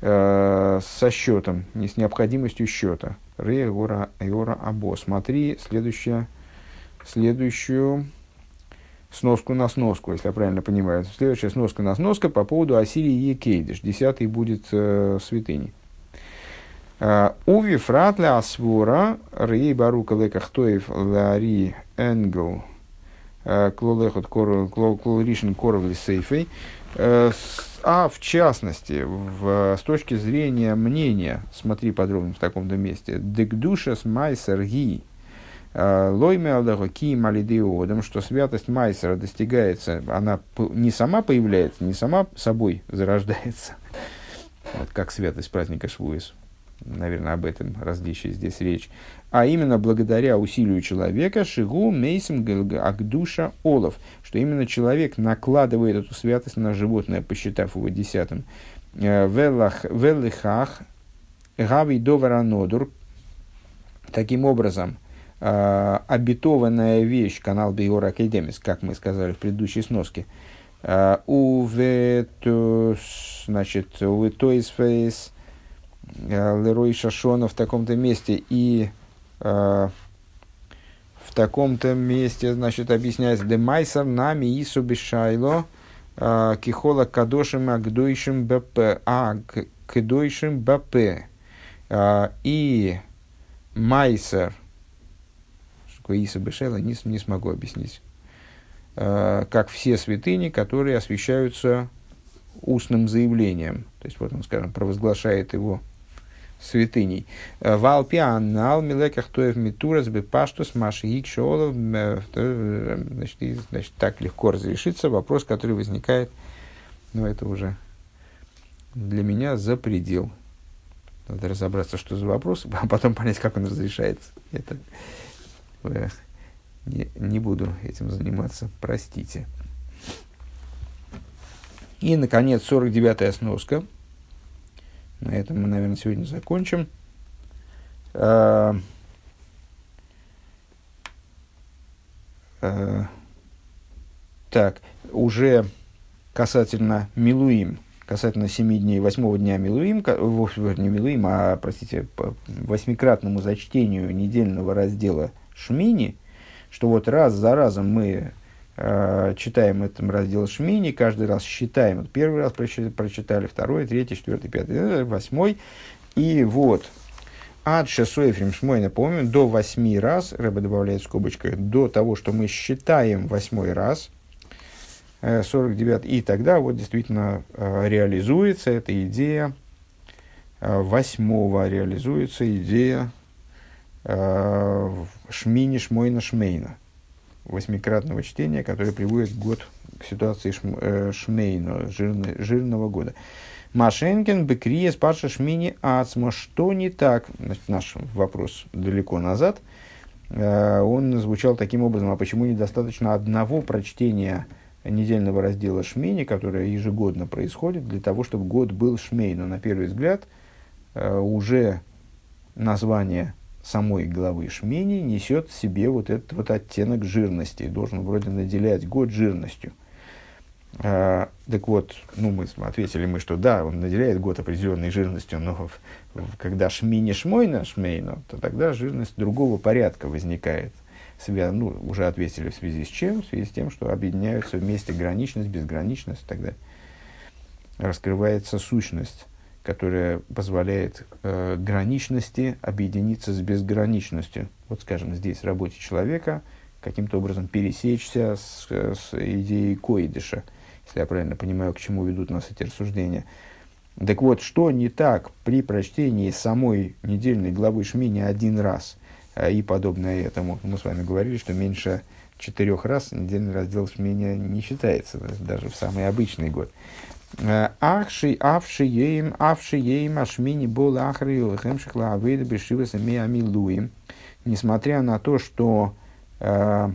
со счетом, не с необходимостью счета. Ре Эора Або. Смотри следующую, следующую сноску на сноску, если я правильно понимаю. Следующая сноска на сноска по поводу Асирии и Кейдиш. Десятый будет э, святыней. Uh, Уви фратля асвора рей барука лекахтоев лари энгл э, клолехот клолришен коровли сейфей э, а в частности, в, с точки зрения мнения, смотри подробно в таком-то месте, дегдушас майсер ги, э, лойме алдахо ки малидиодом, что святость майсера достигается, она не сама появляется, не сама собой зарождается, вот как святость праздника Швуис, наверное, об этом различии здесь речь, а именно благодаря усилию человека Шигу Мейсим Агдуша Олов, что именно человек накладывает эту святость на животное, посчитав его десятым. Э, Велихах Гави Доваранодур. Таким образом, э, обетованная вещь, канал Биора Академис, как мы сказали в предыдущей сноске, э, у значит, у Тойсфейс Лерой Шашона в таком-то месте и Э, в таком-то месте, значит, объясняется, «Демайсар нами ису бешайло э, кихола кадошим агдойшим бп, а кдойшим бп». Э, и майсер, ису бешайло, не, не смогу объяснить. Как все святыни, которые освещаются устным заявлением. То есть, вот он, скажем, провозглашает его святыней. Э, Валпиан, нал милеках тоев митурас бепаштус маши икшолов. Э, э, значит, значит, так легко разрешится вопрос, который возникает, но это уже для меня за предел. Надо разобраться, что за вопрос, а потом понять, как он разрешается. Это не, не буду этим заниматься, простите. И, наконец, 49-я сноска – на этом мы, наверное, сегодня закончим. А, а, так, уже касательно Милуим, касательно семи дней, восьмого дня Милуим, не Милуим, а, простите, по восьмикратному зачтению недельного раздела Шмини, что вот раз за разом мы Э, читаем этот раздел Шмини, каждый раз считаем. Вот первый раз прочитали, второй, третий, четвертый, пятый, э, восьмой. И вот Ад шесуэфрим шмой, напомню, до восьми раз, Рэба добавляет в скобочках, до того, что мы считаем восьмой раз, 49, и тогда вот действительно реализуется эта идея восьмого, реализуется идея шмини шмойна шмейна, восьмикратного чтения, которое приводит год к ситуации шм, э, шмейна, жирный, жирного года. Машенкин, Бекрия, Спарша, Шмини, Ацма. Что не так? Значит, наш вопрос далеко назад. Э, он звучал таким образом, а почему недостаточно одного прочтения недельного раздела Шмини, которое ежегодно происходит, для того, чтобы год был Шмей. Но на первый взгляд э, уже название самой главы Шмини несет в себе вот этот вот оттенок жирности, должен вроде наделять год жирностью. А, так вот, ну, мы ответили мы, что да, он наделяет год определенной жирностью, но когда шмини шмойна шмейно, то тогда жирность другого порядка возникает. Себя, ну, уже ответили в связи с чем? В связи с тем, что объединяются вместе граничность, безграничность далее. Раскрывается сущность которая позволяет э, граничности объединиться с безграничностью. Вот, скажем, здесь в работе человека каким-то образом пересечься с, с идеей коидыша, если я правильно понимаю, к чему ведут нас эти рассуждения. Так вот, что не так при прочтении самой недельной главы Шмини один раз э, и подобное этому? Мы с вами говорили, что меньше четырех раз недельный раздел Шмини не считается, даже в самый обычный год. Ахши, авши ейм, авши ейм, ашмини бол ахри, хемших лаавейда бешиваса миамилуим. Несмотря на то, что э,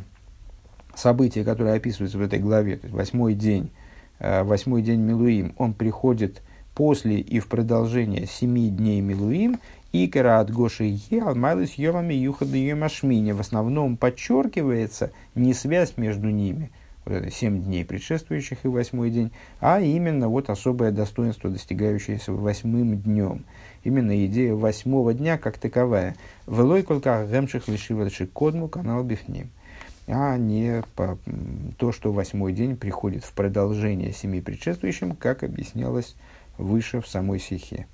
события, которые описываются в этой главе, то есть восьмой день, э, восьмой день Милуим, он приходит после и в продолжение семи дней Милуим, и от Гоши Ел, Майлис Йовами Юхады Ашмини. В основном подчеркивается не связь между ними – семь дней предшествующих и восьмой день, а именно вот особое достоинство, достигающееся восьмым днем. Именно идея восьмого дня как таковая. Велой колька гемших лишивадши кодму канал бифним. А не по, то, что восьмой день приходит в продолжение семи предшествующим, как объяснялось выше в самой стихе.